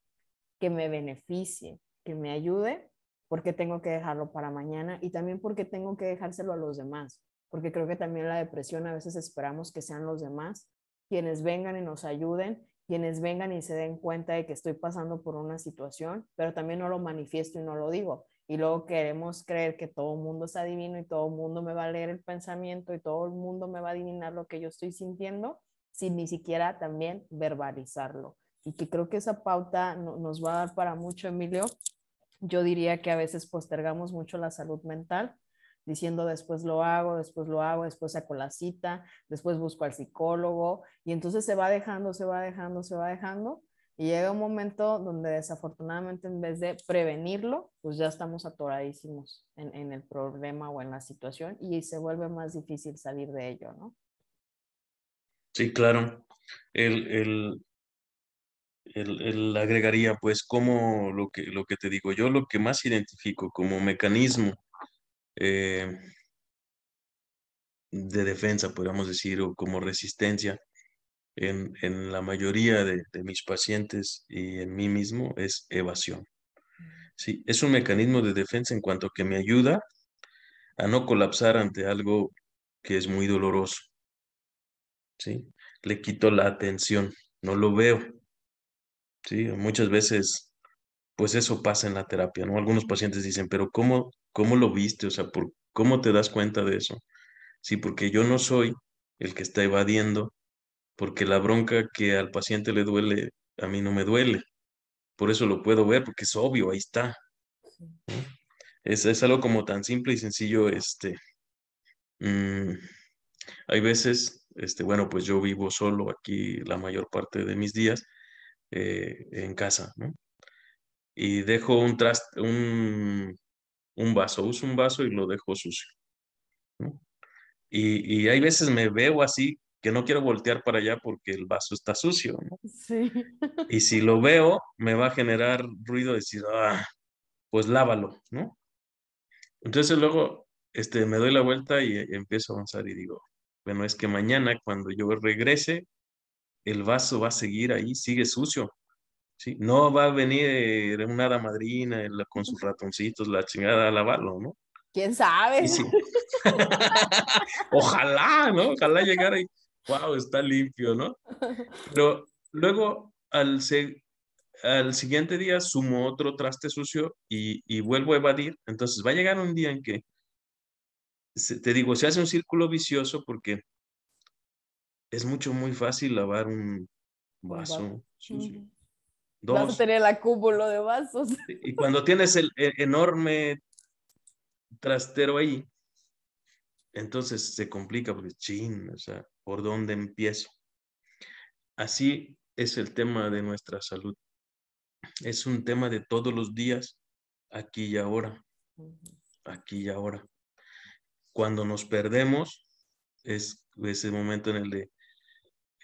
que me beneficie, que me ayude, porque tengo que dejarlo para mañana y también porque tengo que dejárselo a los demás, porque creo que también la depresión a veces esperamos que sean los demás quienes vengan y nos ayuden, quienes vengan y se den cuenta de que estoy pasando por una situación, pero también no lo manifiesto y no lo digo. Y luego queremos creer que todo el mundo es adivino y todo el mundo me va a leer el pensamiento y todo el mundo me va a adivinar lo que yo estoy sintiendo sin ni siquiera también verbalizarlo. Y que creo que esa pauta nos va a dar para mucho, Emilio, yo diría que a veces postergamos mucho la salud mental, diciendo después lo hago, después lo hago, después saco la cita, después busco al psicólogo y entonces se va dejando, se va dejando, se va dejando y llega un momento donde desafortunadamente en vez de prevenirlo, pues ya estamos atoradísimos en, el problema o en la situación y se vuelve más difícil salir de ello, ¿no? Sí, claro. el, él, agregaría, pues, como lo que, lo que te digo, yo lo que más identifico como mecanismo eh, de defensa, podríamos decir, o como resistencia en, en la mayoría de, de, mis pacientes y en mí mismo es evasión. Sí, es un mecanismo de defensa en cuanto que me ayuda a no colapsar ante algo que es muy doloroso. ¿Sí? Le quito la atención, no lo veo, Sí, muchas veces, pues eso pasa en la terapia, ¿no? Algunos pacientes dicen, pero ¿cómo, cómo lo viste? O sea, ¿por, ¿cómo te das cuenta de eso? Sí, porque yo no soy el que está evadiendo, porque la bronca que al paciente le duele, a mí no me duele. por eso lo puedo ver, porque es obvio, ahí está. Es, es, algo como tan simple y sencillo, este, mm, hay veces, este, bueno, pues yo vivo solo aquí la mayor parte de mis días eh, en casa, ¿no? Y dejo un, traste, un, un vaso, uso un vaso y lo dejo sucio. ¿no? Y, y hay veces me veo así que no quiero voltear para allá porque el vaso está sucio, ¿no? Sí. Y si lo veo, me va a generar ruido decir, ah, pues lávalo, ¿no? Entonces luego este, me doy la vuelta y empiezo a avanzar y digo, bueno, es que mañana cuando yo regrese, el vaso va a seguir ahí, sigue sucio. ¿sí? No va a venir una hada madrina con sus ratoncitos, la chingada a lavarlo, ¿no? ¿Quién sabe? Sí. Ojalá, ¿no? Ojalá llegara y, wow, está limpio, ¿no? Pero luego al, al siguiente día sumo otro traste sucio y, y, vuelvo a evadir. Entonces va a llegar un día en que, te digo, se hace un círculo vicioso porque es mucho, muy fácil lavar un vaso sucio. Dos. Vas a tener el acúmulo de vasos. Y cuando tienes el, el enorme trastero ahí, entonces se complica porque, chin, o sea, ¿por dónde empiezo? Así es el tema de nuestra salud. Es un tema de todos los días, aquí y ahora, aquí y ahora. Cuando nos perdemos, es ese momento en el de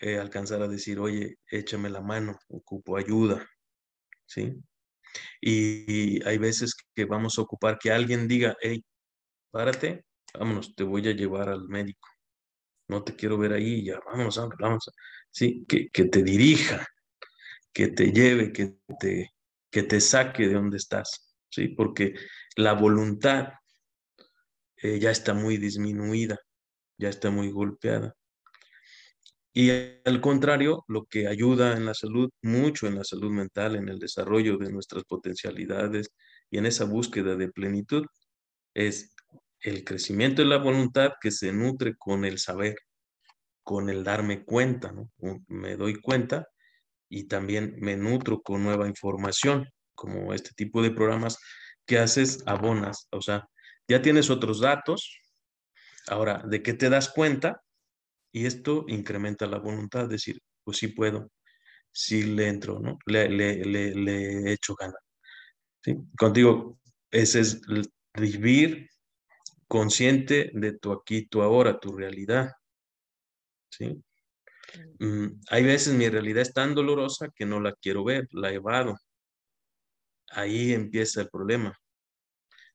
eh, alcanzar a decir, oye, échame la mano, ocupo ayuda, ¿sí? Y, hay veces que vamos a ocupar que alguien diga, hey, párate, vámonos, te voy a llevar al médico. No te quiero ver ahí, ya, vámonos, vamos. Sí, que, que te dirija, que te lleve, que te, que te saque de donde estás, ¿sí? Porque la voluntad eh, ya está muy disminuida, ya está muy golpeada. Y al contrario, lo que ayuda en la salud, mucho en la salud mental, en el desarrollo de nuestras potencialidades y en esa búsqueda de plenitud, es el crecimiento de la voluntad que se nutre con el saber, con el darme cuenta, ¿no? Me doy cuenta y también me nutro con nueva información, como este tipo de programas que haces abonas, o sea, ya tienes otros datos, ahora, ¿de qué te das cuenta? Y esto incrementa la voluntad, decir, pues sí puedo, sí le entro, ¿no? Le, le, le, le echo ganas. Contigo, ese es vivir consciente de tu aquí, tu ahora, tu realidad. ¿sí? Mm, hay veces mi realidad es tan dolorosa que no la quiero ver, la evado. Ahí empieza el problema.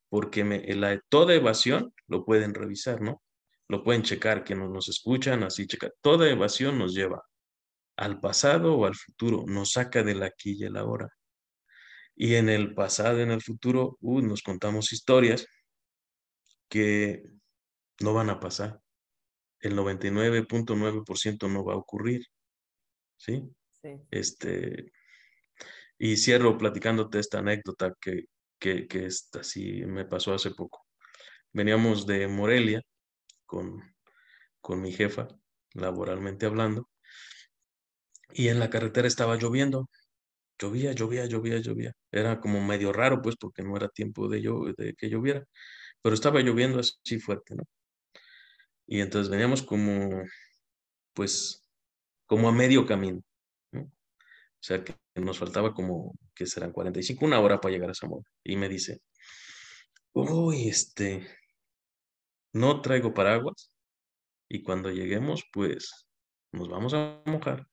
Porque me, la, toda evasión lo pueden revisar, ¿no? lo pueden checar, que nos, nos escuchan, así checar. Toda evasión nos lleva al pasado o al futuro, nos saca del aquí y el ahora. Y en el pasado, en el futuro, uh, nos contamos historias que no van a pasar. El 99.9% no va a ocurrir. ¿Sí? Sí. Este, y cierro platicándote esta anécdota que, que, que es así, me pasó hace poco. Veníamos de Morelia con, con mi jefa, laboralmente hablando, y en la carretera estaba lloviendo. Llovía, llovía, llovía, llovía. Era como medio raro, pues, porque no era tiempo de, de que lloviera, pero estaba lloviendo así fuerte, ¿no? Y entonces veníamos como, pues, como a medio camino, sea, que nos faltaba como, que serán 45, una hora para llegar a Zamora. Y me dice, uy, este, no traigo paraguas y cuando lleguemos, pues nos vamos a mojar.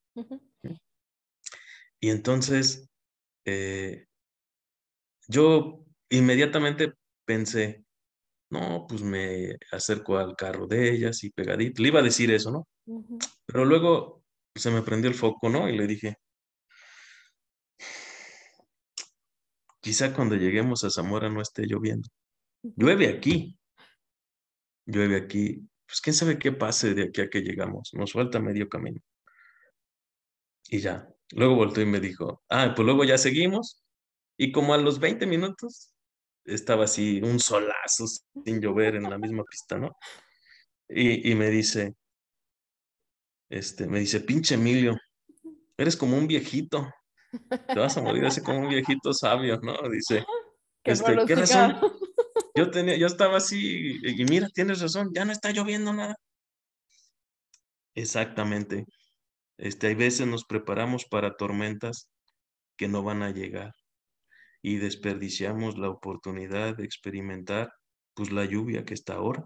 Y entonces, eh, yo inmediatamente pensé, no, pues me acerco al carro de ellas y pegadito. Le iba a decir eso, ¿no? Pero luego se me prendió el foco, ¿no? Y le dije, quizá cuando lleguemos a Zamora no esté lloviendo. Llueve aquí, llueve aquí, pues quién sabe qué pase de aquí a que llegamos, nos falta medio camino. Y ya, luego volteó y me dijo, ah, pues luego ya seguimos. Y como a los 20 minutos estaba así un solazo sin llover en la misma pista, ¿no? Y, y me dice, este, me dice, pinche Emilio, eres como un viejito. Te vas a morir así como un viejito sabio, ¿no? Dice, este, ¿qué razón? Yo tenía, yo estaba así, y mira, tienes razón, ya no está lloviendo nada. Exactamente. Este, hay veces nos preparamos para tormentas que no van a llegar y desperdiciamos la oportunidad de experimentar pues la lluvia que está ahora.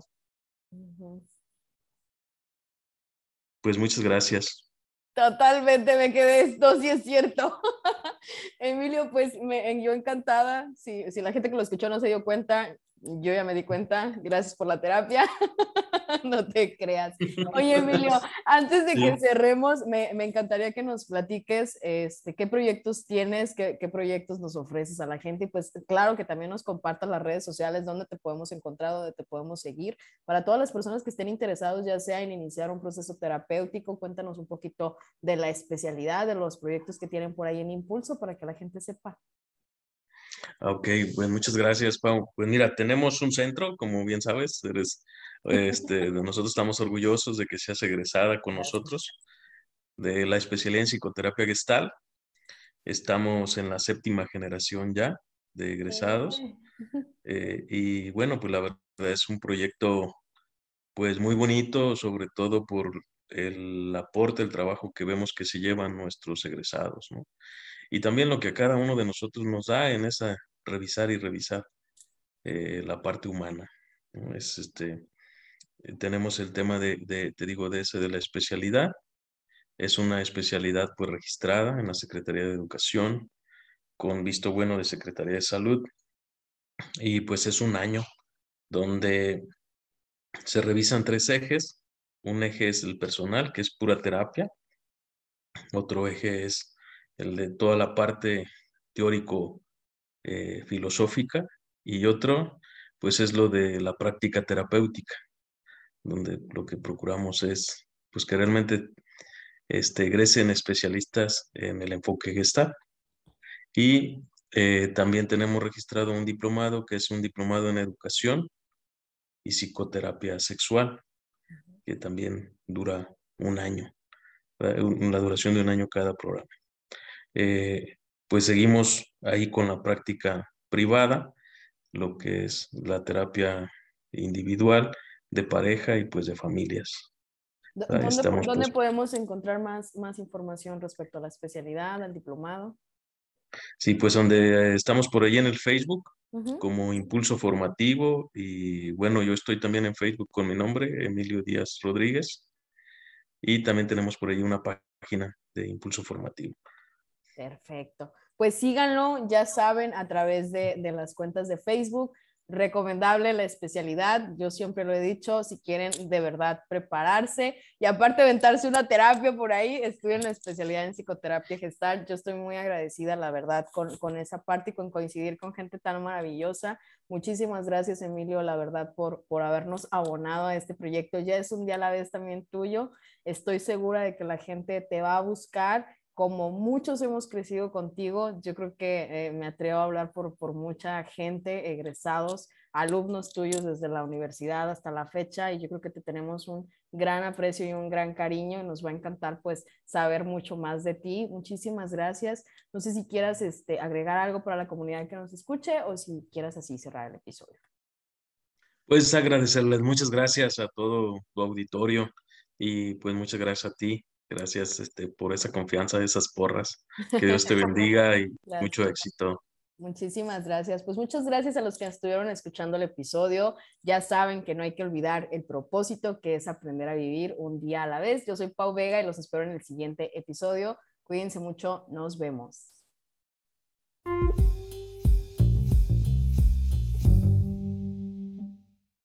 Pues muchas gracias. Totalmente me quedé, esto sí es cierto. Emilio, pues me, yo encantada. Si, si la gente que lo escuchó no se dio cuenta, yo ya me di cuenta. Gracias por la terapia. no te creas. Oye, Emilio, antes de que cerremos, me, me, encantaría que nos platiques este, qué proyectos tienes, qué, qué, proyectos nos ofreces a la gente y pues claro que también nos compartas las redes sociales, dónde te podemos encontrar, dónde te podemos seguir. Para todas las personas que estén interesados, ya sea en iniciar un proceso terapéutico, cuéntanos un poquito de la especialidad, de los proyectos que tienen por ahí en Impulso para que la gente sepa. Ok, pues muchas gracias, Pau. Pues mira, tenemos un centro, como bien sabes, eres, este, nosotros estamos orgullosos de que seas egresada con nosotros de la especialidad en psicoterapia gestal. Estamos en la séptima generación ya de egresados. Eh, y bueno, pues la verdad es un proyecto pues muy bonito, sobre todo por el aporte, el trabajo que vemos que se llevan nuestros egresados, ¿no? Y también lo que cada uno de nosotros nos da en esa revisar y revisar eh, la parte humana. Es este, eh, tenemos el tema de, de, te digo, de ese de la especialidad. Es una especialidad pues registrada en la Secretaría de Educación con visto bueno de Secretaría de Salud y pues es un año donde se revisan tres ejes. Un eje es el personal, que es pura terapia. Otro eje es el de toda la parte teórico eh, filosófica y otro pues es lo de la práctica terapéutica donde lo que procuramos es pues que realmente este, egresen especialistas en el enfoque gestal. Y eh, también tenemos registrado un diplomado que es un diplomado en educación y psicoterapia sexual que también dura un año la duración de un año cada programa eh, pues seguimos ahí con la práctica privada, lo que es la terapia individual, de pareja y pues de familias. ¿Dónde, pues podemos encontrar más, más información respecto a la especialidad, al diplomado? Sí, pues donde estamos por ahí en el Facebook como Impulso Formativo y bueno, yo estoy también en Facebook con mi nombre, Emilio Díaz Rodríguez, y también tenemos por ahí una página de Impulso Formativo. Perfecto. Pues síganlo, ya saben, a través de, las cuentas de Facebook. Recomendable la especialidad, yo siempre lo he dicho, si quieren de verdad prepararse y aparte aventarse una terapia por ahí, estudien la especialidad en psicoterapia gestal. Yo estoy muy agradecida, la verdad, con, con esa parte y con coincidir con gente tan maravillosa. Muchísimas gracias, Emilio, la verdad, por, por habernos abonado a este proyecto. Ya es un día a la vez también tuyo. Estoy segura de que la gente te va a buscar como muchos hemos crecido contigo, yo creo que eh, me atrevo a hablar por, por mucha gente, egresados, alumnos tuyos desde la universidad hasta la fecha, y yo creo que te tenemos un gran aprecio y un gran cariño, nos va a encantar pues saber mucho más de ti. Muchísimas gracias. No sé si quieras este, agregar algo para la comunidad que nos escuche o si quieras así cerrar el episodio. Pues agradecerles, muchas gracias a todo tu auditorio y pues muchas gracias a ti Gracias este, por esa confianza, esas porras. Que Dios te bendiga y mucho éxito. Muchísimas gracias. Pues muchas gracias a los que estuvieron escuchando el episodio. Ya saben que no hay que olvidar el propósito que es aprender a vivir un día a la vez. Yo soy Pau Vega y los espero en el siguiente episodio. Cuídense mucho. Nos vemos.